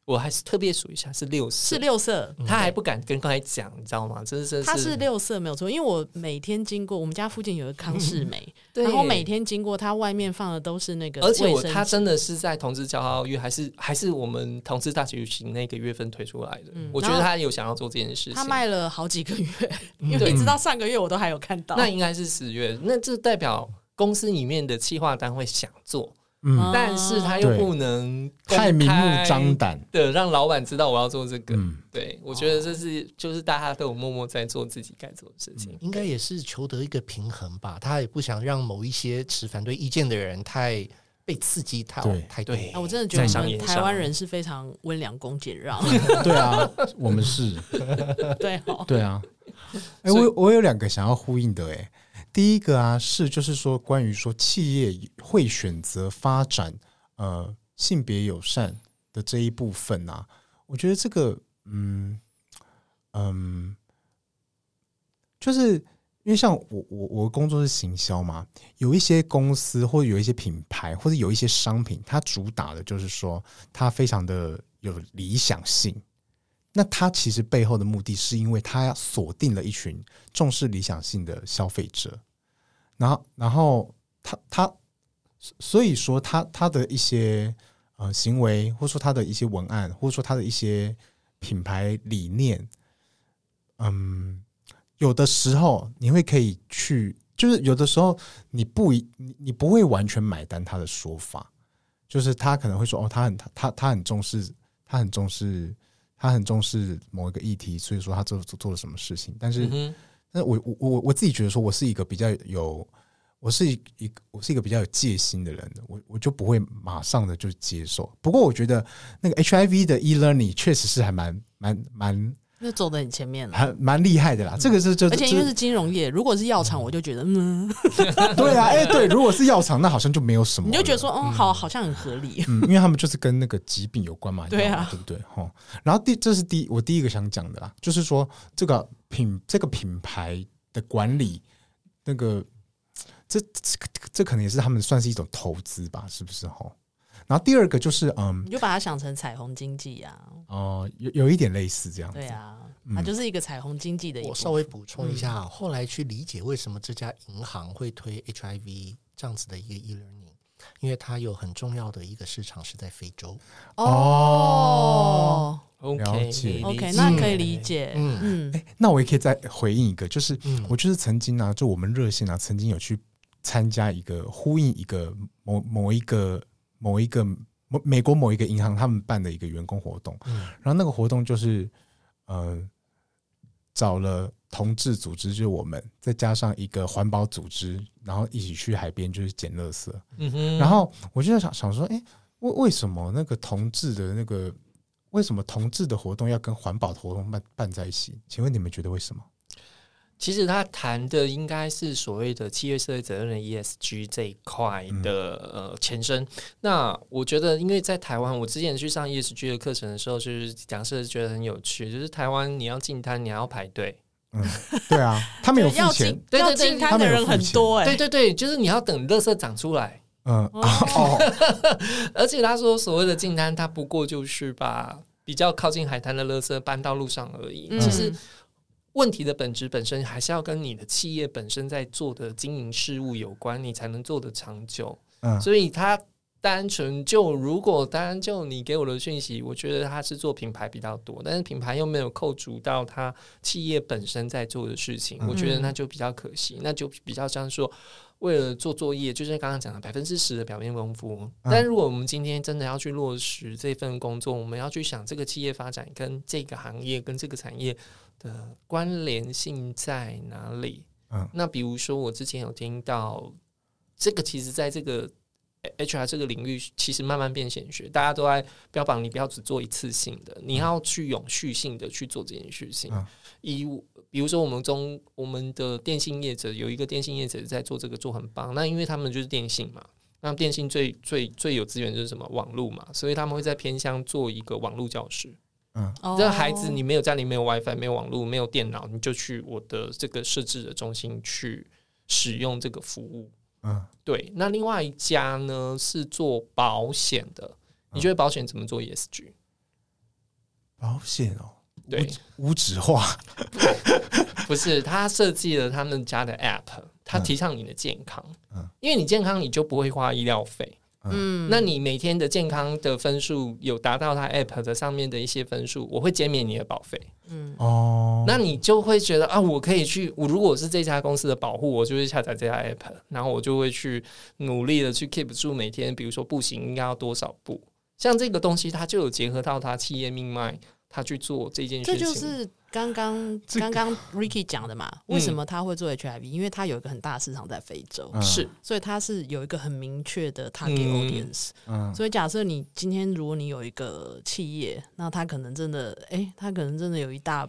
我还是特别数一下，是六色，是六色，他还不敢跟刚才讲，你知道吗？真是他是六色没有错，因为我每天经过我们家附近有个康是美，然后每天经过它外面放的都是那个，而且我他真的是在同志骄傲月，还是还是我们同志大游行那个月份推出来的。我觉得他有想要做这件事情，他卖了好几个月，因为你知道上个月我都还有看到，那应该是十月，那这代表公司里面的企划单位想做。嗯，但是他又不能太明目张胆的让老板知道我要做这个。嗯，对，我觉得这是就是大家都有默默在做自己该做的事情，应该也是求得一个平衡吧。他也不想让某一些持反对意见的人太被刺激太太多。啊，我真的觉得台湾人是非常温良恭俭让。对啊，我们是。对，对啊。哎，我我有两个想要呼应的哎。第一个啊，是就是说，关于说企业会选择发展呃性别友善的这一部分啊，我觉得这个嗯嗯，就是因为像我我我工作是行销嘛，有一些公司或者有一些品牌或者有一些商品，它主打的就是说它非常的有理想性，那他其实背后的目的是因为他锁定了一群重视理想性的消费者。然后，然后他他，所以说他他的一些呃行为，或者说他的一些文案，或者说他的一些品牌理念，嗯，有的时候你会可以去，就是有的时候你不你你不会完全买单他的说法，就是他可能会说哦，他很他他他很重视，他很重视，他很重视某一个议题，所以说他做做做了什么事情，但是。嗯那我我我我自己觉得说，我是一个比较有，我是一一个我是一个比较有戒心的人，我我就不会马上的就接受。不过我觉得那个 HIV 的 e-learning 确实是还蛮蛮蛮，那走得很前面了，很蛮厉害的啦。这个是就而且因为是金融业，如果是药厂，我就觉得嗯，对啊，哎对，如果是药厂，那好像就没有什么，你就觉得说嗯。好，好像很合理，嗯，因为他们就是跟那个疾病有关嘛，对啊，对不对？哈，然后第这是第我第一个想讲的啦，就是说这个。品这个品牌的管理，那个这这这可能也是他们算是一种投资吧，是不是？吼？然后第二个就是嗯，你就把它想成彩虹经济呀，哦，有有一点类似这样，对啊，它就是一个彩虹经济的。我稍微补充一下，后来去理解为什么这家银行会推 HIV 这样子的一个 e-learning，因为它有很重要的一个市场是在非洲。哦。OK 了解。OK，那可以理解。嗯。嗯。哎，那我也可以再回应一个，就是嗯。我就是曾经啊，就我们热线啊，曾经有去参加一个呼应一个某某一个某一个某美国某一个银行他们办的一个员工活动，嗯然后那个活动就是呃找了同志组织，就是我们再加上一个环保组织，然后一起去海边就是捡垃圾，嗯哼，然后我就在想想说，哎，为为什么那个同志的那个为什么同志的活动要跟环保的活动办办在一起？请问你们觉得为什么？其实他谈的应该是所谓的企业社会责任的 ESG 这一块的、嗯、呃前身。那我觉得，因为在台湾，我之前去上 ESG 的课程的时候，就是讲师觉得很有趣，就是台湾你要进摊，你还要排队。嗯，对啊，他们有付要钱进，要对对对进摊的人很多哎、对对对，就是你要等垃圾长出来。嗯哦，而且他说，所谓的进摊，他不过就是把比较靠近海滩的垃圾搬到路上而已。嗯其实问题的本质本身还是要跟你的企业本身在做的经营事务有关，你才能做得长久。嗯所以他单纯就如果单就你给我的讯息，我觉得他是做品牌比较多，但是品牌又没有扣除到他企业本身在做的事情，嗯我觉得那就比较可惜，那就比较像说为了做作业，就是刚刚讲的百分之十的表面功夫。但如果我们今天真的要去落实这份工作，我们要去想这个企业发展跟这个行业跟这个产业的关联性在哪里？嗯那比如说我之前有听到，这个其实在这个 HR 这个领域，其实慢慢变显学，大家都在标榜你不要只做一次性的，你要去永续性的去做这件事情。嗯以比如说我们中我们的电信业者有一个电信业者在做这个做很棒，那因为他们就是电信嘛，那电信最最最有资源就是什么网络嘛，所以他们会在偏乡做一个网络教室。嗯。哦这孩子，你没有家里没有 WiFi、没有网络、没有电脑，你就去我的这个设置的中心去使用这个服务。嗯。对，那另外一家呢是做保险的，你觉得保险怎么做？ESG？保险哦，对，无纸化，不是他设计了他们家的 App，他提倡你的健康，嗯。因为你健康你就不会花医疗费。嗯，那你每天的健康的分数有达到它 App 的上面的一些分数，我会减免你的保费。嗯。哦，那你就会觉得啊，我可以去，我如果是这家公司的保护，我就会下载这家 App，然后我就会去努力的去 keep 住每天，比如说步行应该要多少步，像这个东西，它就有结合到它企业命脉，它去做这件事情。这就是刚刚这个刚刚 Ricky 讲的嘛，为什么他会做 HIV？因为他有一个很大的市场在非洲，嗯是所以他是有一个很明确的 target 嗯 audience。嗯所以假设你今天如果你有一个企业，那他可能真的，哎、他可能真的有一大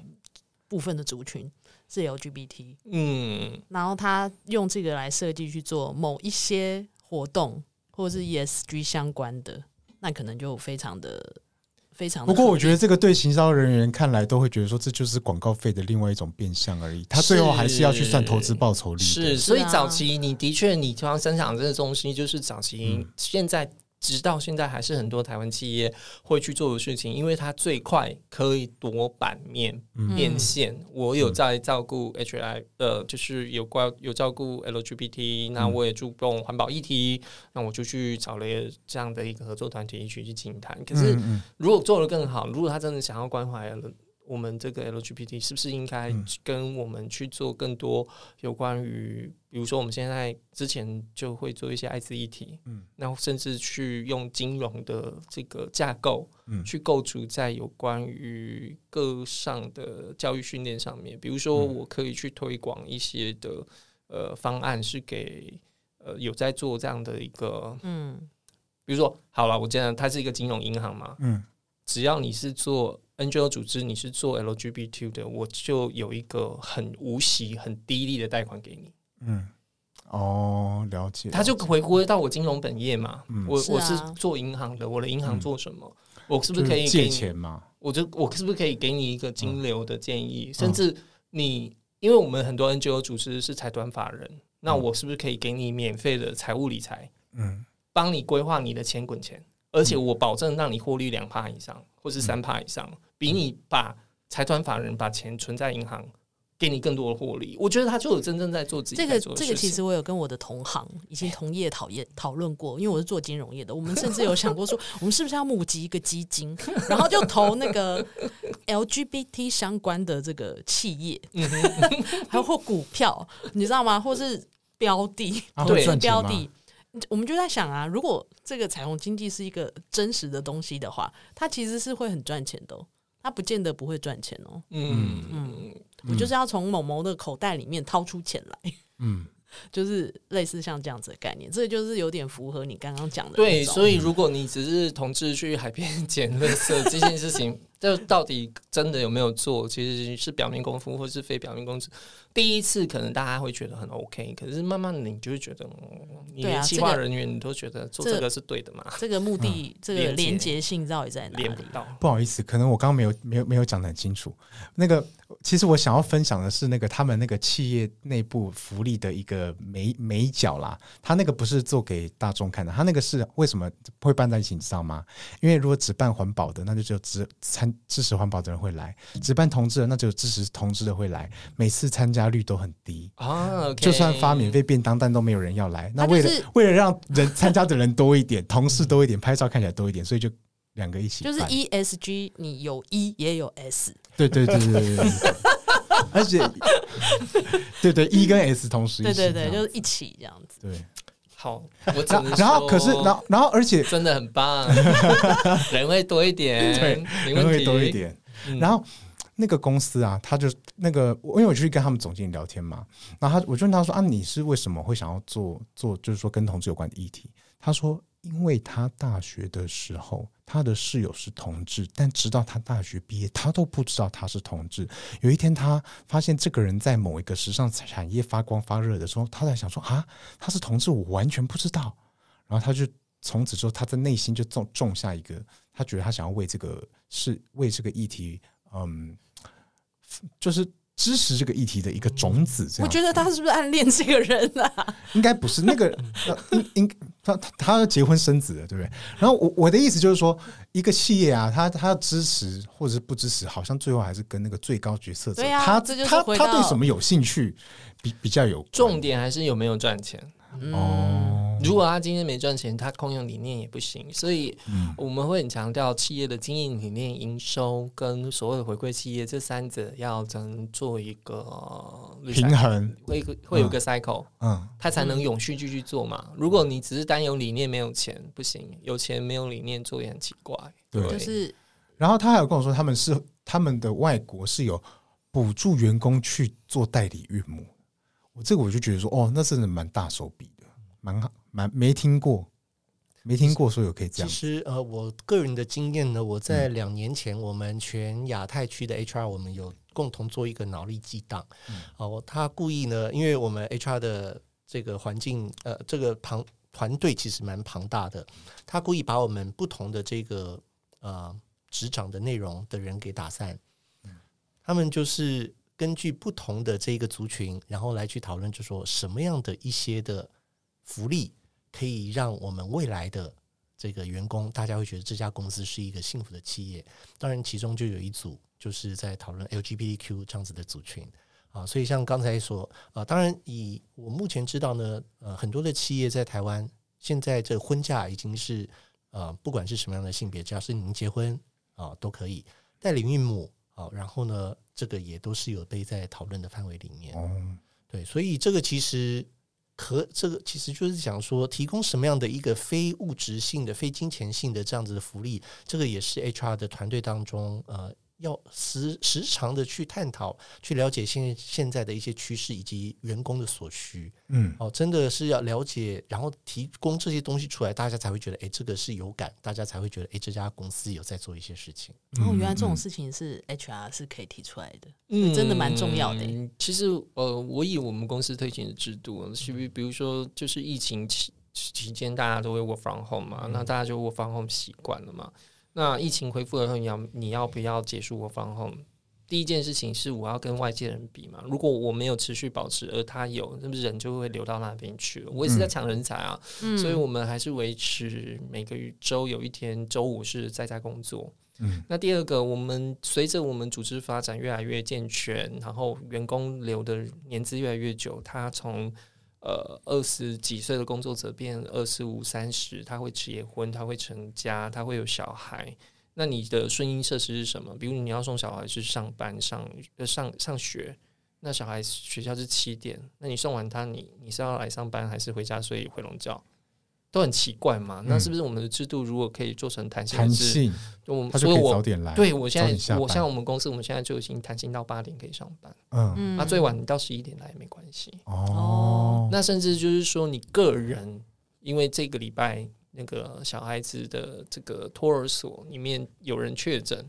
部分的族群是 LGBT，嗯，然后他用这个来设计去做某一些活动，或者是 ESG 相关的，那可能就非常的非常的。不过我觉得这个对行销人员看来都会觉得说，这就是广告费的另外一种变相而已。他最后还是要去算投资报酬率。是，所以早期你的确，你通常生产这个东西，就是早期嗯现在直到现在还是很多台湾企业会去做的事情，因为它最快可以夺版面嗯。变现。我有在照顾 HI，呃，就是有关有照顾 LGBT，那我也注重环保议题，那我就去找了这样的一个合作团体一起去进谈。可是嗯。如果做得更好，如果他真的想要关怀了我们这个 LGBT，是不是应该嗯。跟我们去做更多有关于，比如说我们现在之前就会做一些艾滋议题，嗯，然后甚至去用金融的这个架构，嗯。去构筑在有关于各上的教育训练上面，比如说嗯。我可以去推广一些的呃方案，是给呃有在做这样的一个，嗯。比如说好了，我记得它是一个金融银行嘛，嗯。只要你是做 NGO 组织，你是做 LGBT 的，我就有一个很无息、很低利的贷款给你，嗯，哦，了解。他就回归到我金融本业嘛。嗯我我是做银行的，我的银行嗯做什么？我是不是可以给借你钱嘛？我就我是不是可以给你一个金流的建议？嗯甚至你，因为我们很多 NGO 组织是财团法人，那我是不是可以给你免费的财务理财，嗯帮你规划你的钱滚钱？而且我保证让你获利两帕以上，或是三帕以上，比你把财团法人把钱存在银行给你更多的获利。我觉得他就有真正在做自己这个这个其实我有跟我的同行以及同业讨厌讨论过，因为我是做金融业的，我们甚至有想过说，我们是不是要募集一个基金，然后就投那个 LGBT 相关的这个企业，还有或股票，你知道吗？或是标的，对标的。我们就在想啊，如果这个彩虹经济是一个真实的东西的话，它其实是会很赚钱的哦。它不见得不会赚钱哦。嗯嗯，我就是要从某某的口袋里面掏出钱来。嗯。就是类似像这样子的概念，这就是有点符合你刚刚讲的。对，所以如果你只是同志去海边 捡垃圾这件事情，就到底真的有没有做？其实是表面功夫，或是非表面功夫。第一次可能大家会觉得很 OK，可是慢慢的你就会觉得，你的企划人员你都觉得做这个是对的嘛？这个目的，这个连接性到底在哪里？连不到。不好意思，可能我刚刚没有没有没有讲的很清楚。那个其实我想要分享的是那个他们那个企业内部福利的一个美美角啦。他那个不是做给大众看的，他那个是为什么会办在一起，你知道吗？因为如果只办环保的，那就只有支参支持环保的人会来；只办同志的，那就支持同志的会来。每次参加。率都很低啊，okay、就算发免费便当，但都没有人要来。那为了为了让人参加的人多一点，同事多一点，拍照看起来多一点，所以就两个一起。就是 ESG，你有 E 也有 S。对对对对对对，而且对对 E 跟 S 同时一起，对对对，就是一起这样子。对，好，我只能然后可是然后然后而且真的很棒，人会多一点，对，人会多一点，然后。那个公司啊，他就那个，因为我去跟他们总经理聊天嘛，然后他我就问他说啊，你是为什么会想要做做，就是说跟同志有关的议题？他说，因为他大学的时候，他的室友是同志，但直到他大学毕业，他都不知道他是同志。有一天，他发现这个人在某一个时尚产业发光发热的时候，他在想说啊，他是同志，我完全不知道。然后他就从此之后，他的内心就种种下一个，他觉得他想要为这个是为这个议题。嗯，就是支持这个议题的一个种子。这样，我觉得他是不是暗恋这个人啊？应该不是，那个 应应他他要结婚生子了，对不对？然后我我的意思就是说，一个企业啊，他他要支持或者是不支持，好像最后还是跟那个最高决策者，啊、他他他对什么有兴趣，比比较有重点，还是有没有赚钱。哦，如果他今天没赚钱，他空有理念也不行。所以我们会很强调企业的经营理念、营收跟所谓的回馈企业这三者要怎么做一个平衡，会会有个 cycle，嗯，它才能永续继续做嘛。如果你只是单有理念没有钱，不行；有钱没有理念做也很奇怪。对，就是。然后他还有跟我说，他们是他们的外国是有补助员工去做代理孕母。我这个我就觉得说，哦，那真的蛮大手笔的，蛮好，蛮没听过，没听过说有可以这样。其实呃，我个人的经验呢，我在两年前，我们全亚太区的 HR 我们有共同做一个脑力激荡。哦、呃，他故意呢，因为我们 HR 的这个环境，呃，这个庞团队其实蛮庞大的，他故意把我们不同的这个呃职掌的内容的人给打散，他们就是。根据不同的这个族群，然后来去讨论，就说什么样的一些的福利可以让我们未来的这个员工，大家会觉得这家公司是一个幸福的企业。当然，其中就有一组就是在讨论 LGBTQ 这样子的族群啊。所以像刚才说啊，当然以我目前知道呢，呃，很多的企业在台湾现在这婚嫁已经是呃，不管是什么样的性别，只要是您结婚啊，都可以代理孕母。好，然后呢，这个也都是有被在讨论的范围里面。哦，对，所以这个其实可，这个其实就是讲说，提供什么样的一个非物质性的、非金钱性的这样子的福利，这个也是 HR 的团队当中呃。要时时常的去探讨、去了解现现在的一些趋势以及员工的所需，嗯，哦，真的是要了解，然后提供这些东西出来，大家才会觉得，哎，这个是有感，大家才会觉得，哎，这家公司有在做一些事情。然后、哦、原来这种事情是 HR 是可以提出来的，嗯，真的蛮重要的。其实，呃，我以我们公司推行的制度，是不是比如说，就是疫情期期间，大家都会 work from home 嘛，嗯、那大家就 work from home 习惯了嘛。那疫情恢复了后，你要你要不要结束 work from home？第一件事情是我要跟外界人比嘛，如果我没有持续保持，而他有，那么人就会流到那边去了。我也是在抢人才啊，嗯、所以我们还是维持每个周有一天周五是在家工作。嗯，那第二个，我们随着我们组织发展越来越健全，然后员工留的年资越来越久，他从呃二十几岁的工作者变二十五、三十，他会结婚，他会成家，他会有小孩。那你的顺应设施是什么？比如你要送小孩去上班、上上上学，那小孩学校是七点，那你送完他，你你是要来上班还是回家睡回笼觉？都很奇怪嘛。嗯、那是不是我们的制度如果可以做成弹性？弹性，我他就可以早点来。对我现在，我像我们公司，我们现在就已经弹性到八点可以上班。嗯，那最晚你到十一点来也没关系。哦，那甚至就是说，你个人因为这个礼拜。那个小孩子的这个托儿所里面有人确诊，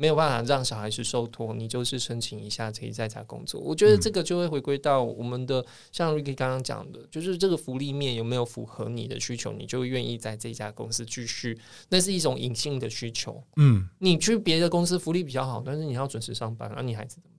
没有办法让小孩去受托，你就是申请一下可以在家工作。我觉得这个就会回归到我们的，像 Ricky 刚刚讲的，就是这个福利面有没有符合你的需求，你就愿意在这家公司继续。那是一种隐性的需求。嗯，你去别的公司福利比较好，但是你要准时上班，那你孩子怎么办？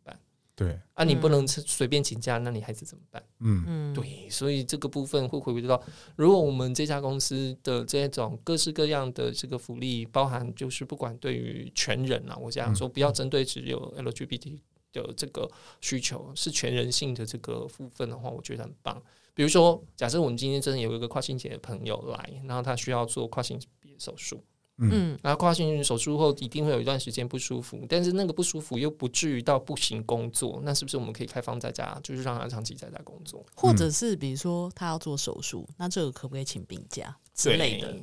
对啊，你不能随便请假，那你孩子怎么办？嗯嗯，对，所以这个部分会回归到，如果我们这家公司的这种各式各样的这个福利，包含就是不管对于全人啊，我这样说，不要针对只有 LGBT 的这个需求，是全人性的这个部分的话，我觉得很棒。比如说，假设我们今天真的有一个跨性别的朋友来，然后他需要做跨性别手术。嗯，然后跨性手术后一定会有一段时间不舒服，但是那个不舒服又不至于到不行工作，那是不是我们可以开放在家，就是让他长期在家工作？或者是比如说他要做手术，那这个可不可以请病假之类的？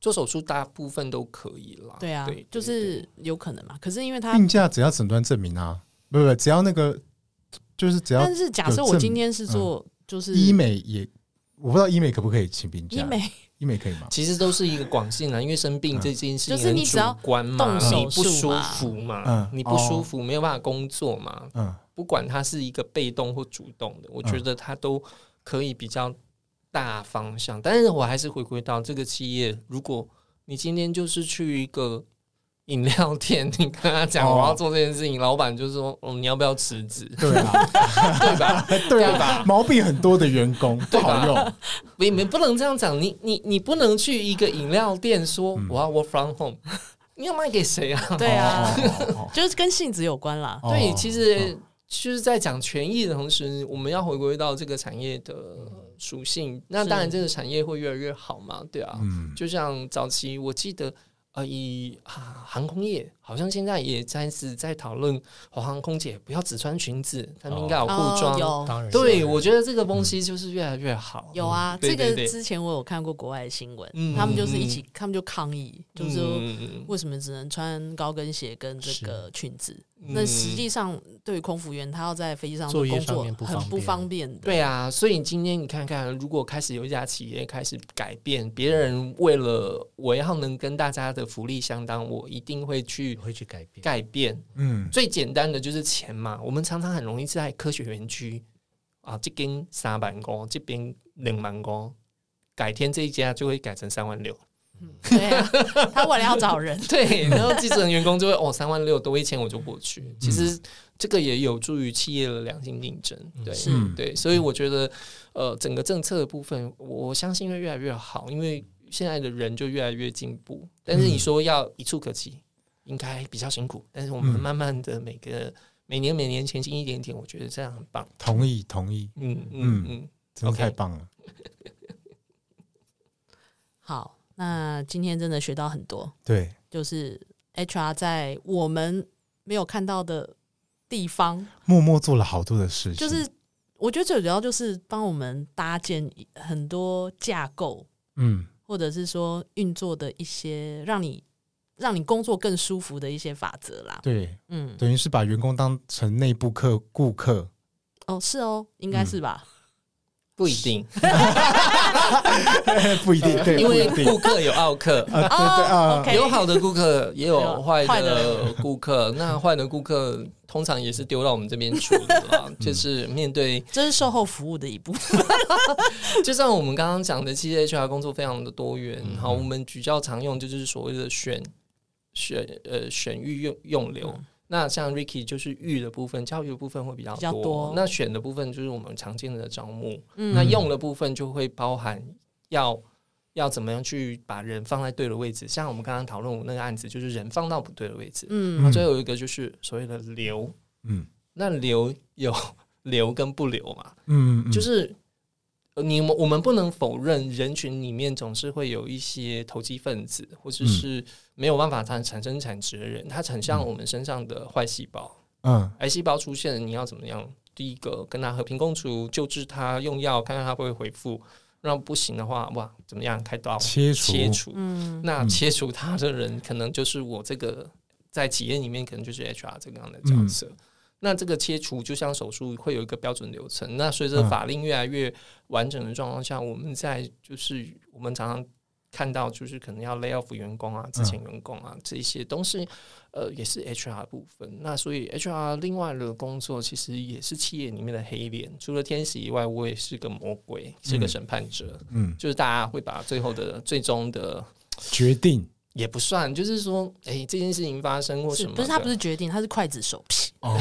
做手术大部分都可以啦。对啊，对，就是有可能嘛。可是因为他病假只要诊断证明啊，不不，只要那个就是只要。但是假设我今天是做就是医美也，我不知道医美可不可以请病假？医美。医美可以吗？其实都是一个广性的，因为生病这件事情很主观嘛，你，你不舒服嘛，嗯、你不舒服没有办法工作嘛，嗯、不管它是一个被动或主动的，我觉得它都可以比较大方向。但是我还是回归到这个企业，如果你今天就是去一个。饮料店，你跟他讲我要做这件事情，哦、老板就说：“哦，你要不要辞职？”对啊，对吧？对吧？毛病很多的员工不好用，你们不能这样讲。你你你不能去一个饮料店说我要 work from home，、嗯、你要卖给谁啊？对啊，就是跟性质有关啦。对，其实就是在讲权益的同时，我们要回归到这个产业的属性。那当然，这个产业会越来越好嘛？对啊，嗯、就像早期我记得。呃，以啊航空业好像现在也开始在讨论，华航空姐不要只穿裙子，他们应该有裤装。有，当然，对，我觉得这个东西就是越来越好。有啊，这个之前我有看过国外的新闻，他们就是一起，他们就抗议，就是说为什么只能穿高跟鞋跟这个裙子？那实际上，对于空服员，他要在飞机上工作很不方便。对啊，所以今天你看看，如果开始有一家企业开始改变，别人为了我要能跟大家的福利相当，我一定会去会去改变改变。嗯，最简单的就是钱嘛。我们常常很容易在科学园区啊，这边三万工，这边两万工，改天这一家就会改成三万六。对啊，他为了要找人，对，然后基层员工就会哦，三万六多一千我就过去。其实这个也有助于企业的良性竞争，对，是对，所以我觉得呃，整个政策的部分，我相信会越来越好，因为现在的人就越来越进步。但是你说要一触可及，应该比较辛苦。但是我们慢慢的每个每年每年前进一点点，我觉得这样很棒。同意，同意，嗯嗯嗯，真的太棒了。好。那今天真的学到很多，对，就是 HR 在我们没有看到的地方，默默做了好多的事情。就是我觉得最主要就是帮我们搭建很多架构，嗯，或者是说运作的一些让你让你工作更舒服的一些法则啦。对，嗯，等于是把员工当成内部客顾客。哦，是哦，应该是吧。嗯不一定，不一定，对，因为顾客有奥客啊，对对啊，有好的顾客，也有坏的顾客。那坏的顾客通常也是丢到我们这边处理了，就是面对，这是售后服务的一部分。就像我们刚刚讲的，其实 HR 工作非常的多元。好，我们比较常用就是所谓的选选呃选育用用流。那像 Ricky 就是育的部分，教育的部分会比较多。较多那选的部分就是我们常见的招募。嗯、那用的部分就会包含要要怎么样去把人放在对的位置。像我们刚刚讨论那个案子，就是人放到不对的位置。嗯，那最后一个就是所谓的留。嗯，那留有 留跟不留嘛。嗯，嗯，就是。你我们不能否认，人群里面总是会有一些投机分子，或者是没有办法产产生产值的人，他很像我们身上的坏细胞。嗯，癌细胞出现了，你要怎么样？第一个跟他和平共处，救治他，用药看看他会不会恢复。那不行的话，哇，怎么样？开刀切除，切除。嗯，那切除他的人，可能就是我这个在企业里面，可能就是 HR 这个样的角色。嗯那这个切除就像手术，会有一个标准流程。那随着法令越来越完整的状况下，嗯、我们在就是我们常常看到，就是可能要 lay off 员工啊，之前员工啊，嗯、这些东西，呃，也是 HR 部分。那所以 HR 另外的工作，其实也是企业里面的黑脸。除了天使以外，我也是个魔鬼，是个审判者。嗯，就是大家会把最后的最终的决定。也不算，就是说，哎、欸，这件事情发生或什么？不是他不是决定，他是刽子手皮。哦，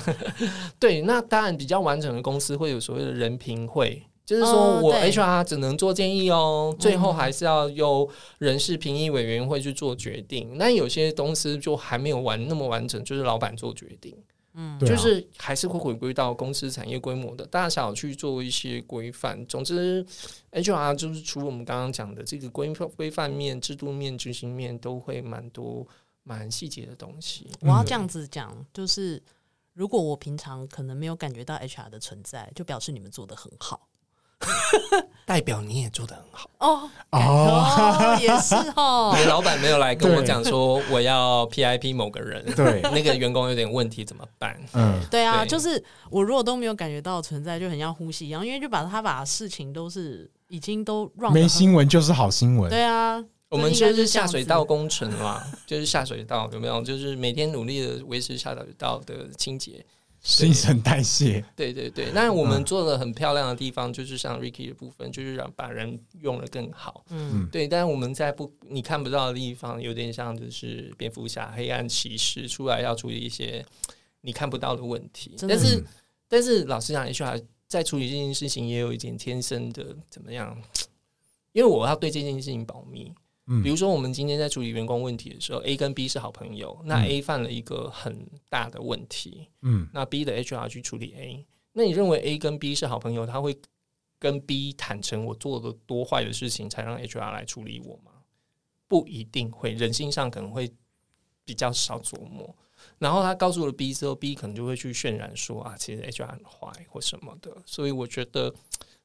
对，那当然比较完整的公司会有所谓的人评会，就是说我 HR 只能做建议哦，哦最后还是要由人事评议委员会去做决定。嗯、那有些公司就还没有完那么完整，就是老板做决定。嗯，就是还是会回归到公司产业规模的大小去做一些规范。总之，HR 就是除了我们刚刚讲的这个规规范面、制度面、执行面，都会蛮多蛮细节的东西。我要这样子讲，就是如果我平常可能没有感觉到 HR 的存在，就表示你们做的很好。代表你也做的很好哦哦，也是哦。你的老板没有来跟我讲说我要 PIP 某个人，对那个员工有点问题怎么办？嗯，对啊，就是我如果都没有感觉到存在，就很像呼吸一样，因为就把他把事情都是已经都让没新闻就是好新闻。对啊，我们就是下水道工程嘛，就是下水道有没有？就是每天努力的维持下水道的清洁。新陈代谢，对对对。那我们做的很漂亮的地方，就是像 Ricky 的部分，就是让把人用的更好。嗯，对。但是我们在不你看不到的地方，有点像就是蝙蝠侠、黑暗骑士出来要处理一些你看不到的问题。但是，但是老实讲，HR 在处理这件事情也有一点天生的怎么样？因为我要对这件事情保密。比如说，我们今天在处理员工问题的时候，A 跟 B 是好朋友，那 A 犯了一个很大的问题，嗯，那 B 的 HR 去处理 A，那你认为 A 跟 B 是好朋友，他会跟 B 坦诚我做了多坏的事情，才让 HR 来处理我吗？不一定会，人性上可能会比较少琢磨。然后他告诉了 B 之后，B 可能就会去渲染说啊，其实 HR 很坏或什么的。所以我觉得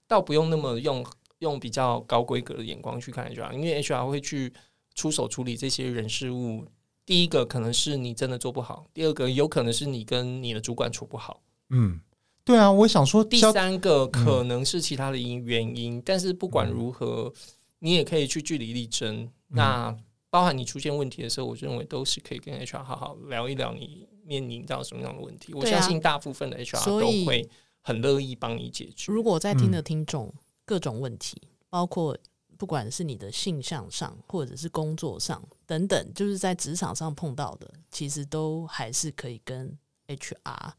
倒不用那么用。用比较高规格的眼光去看 HR，因为 HR 会去出手处理这些人事物。第一个可能是你真的做不好，第二个有可能是你跟你的主管处不好。嗯，对啊，我想说，第三个可能是其他的因原因。嗯、但是不管如何，你也可以去据理力争。嗯、那包含你出现问题的时候，我认为都是可以跟 HR 好好聊一聊你面临到什么样的问题。啊、我相信大部分的 HR 都会很乐意帮你解决。如果在听的听众。嗯各种问题，包括不管是你的性向上，或者是工作上等等，就是在职场上碰到的，其实都还是可以跟 HR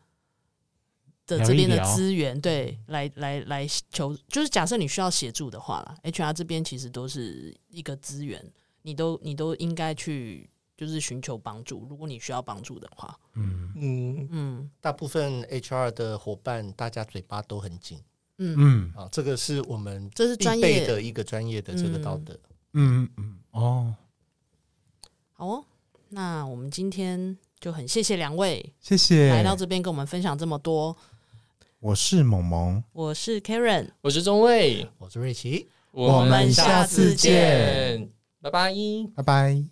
的这边的资源对来来来求。就是假设你需要协助的话啦，HR 这边其实都是一个资源，你都你都应该去就是寻求帮助。如果你需要帮助的话，嗯嗯嗯，大部分 HR 的伙伴，大家嘴巴都很紧。嗯。嗯。啊，这个是我们这是专业。的一个专业的这个道德。嗯嗯嗯哦，好哦，那我们今天就很谢谢两位，谢谢。来到这边跟我们分享这么多。我是萌萌，我是 Karen，我是中尉，我是瑞奇，我们下次见，拜拜，拜拜。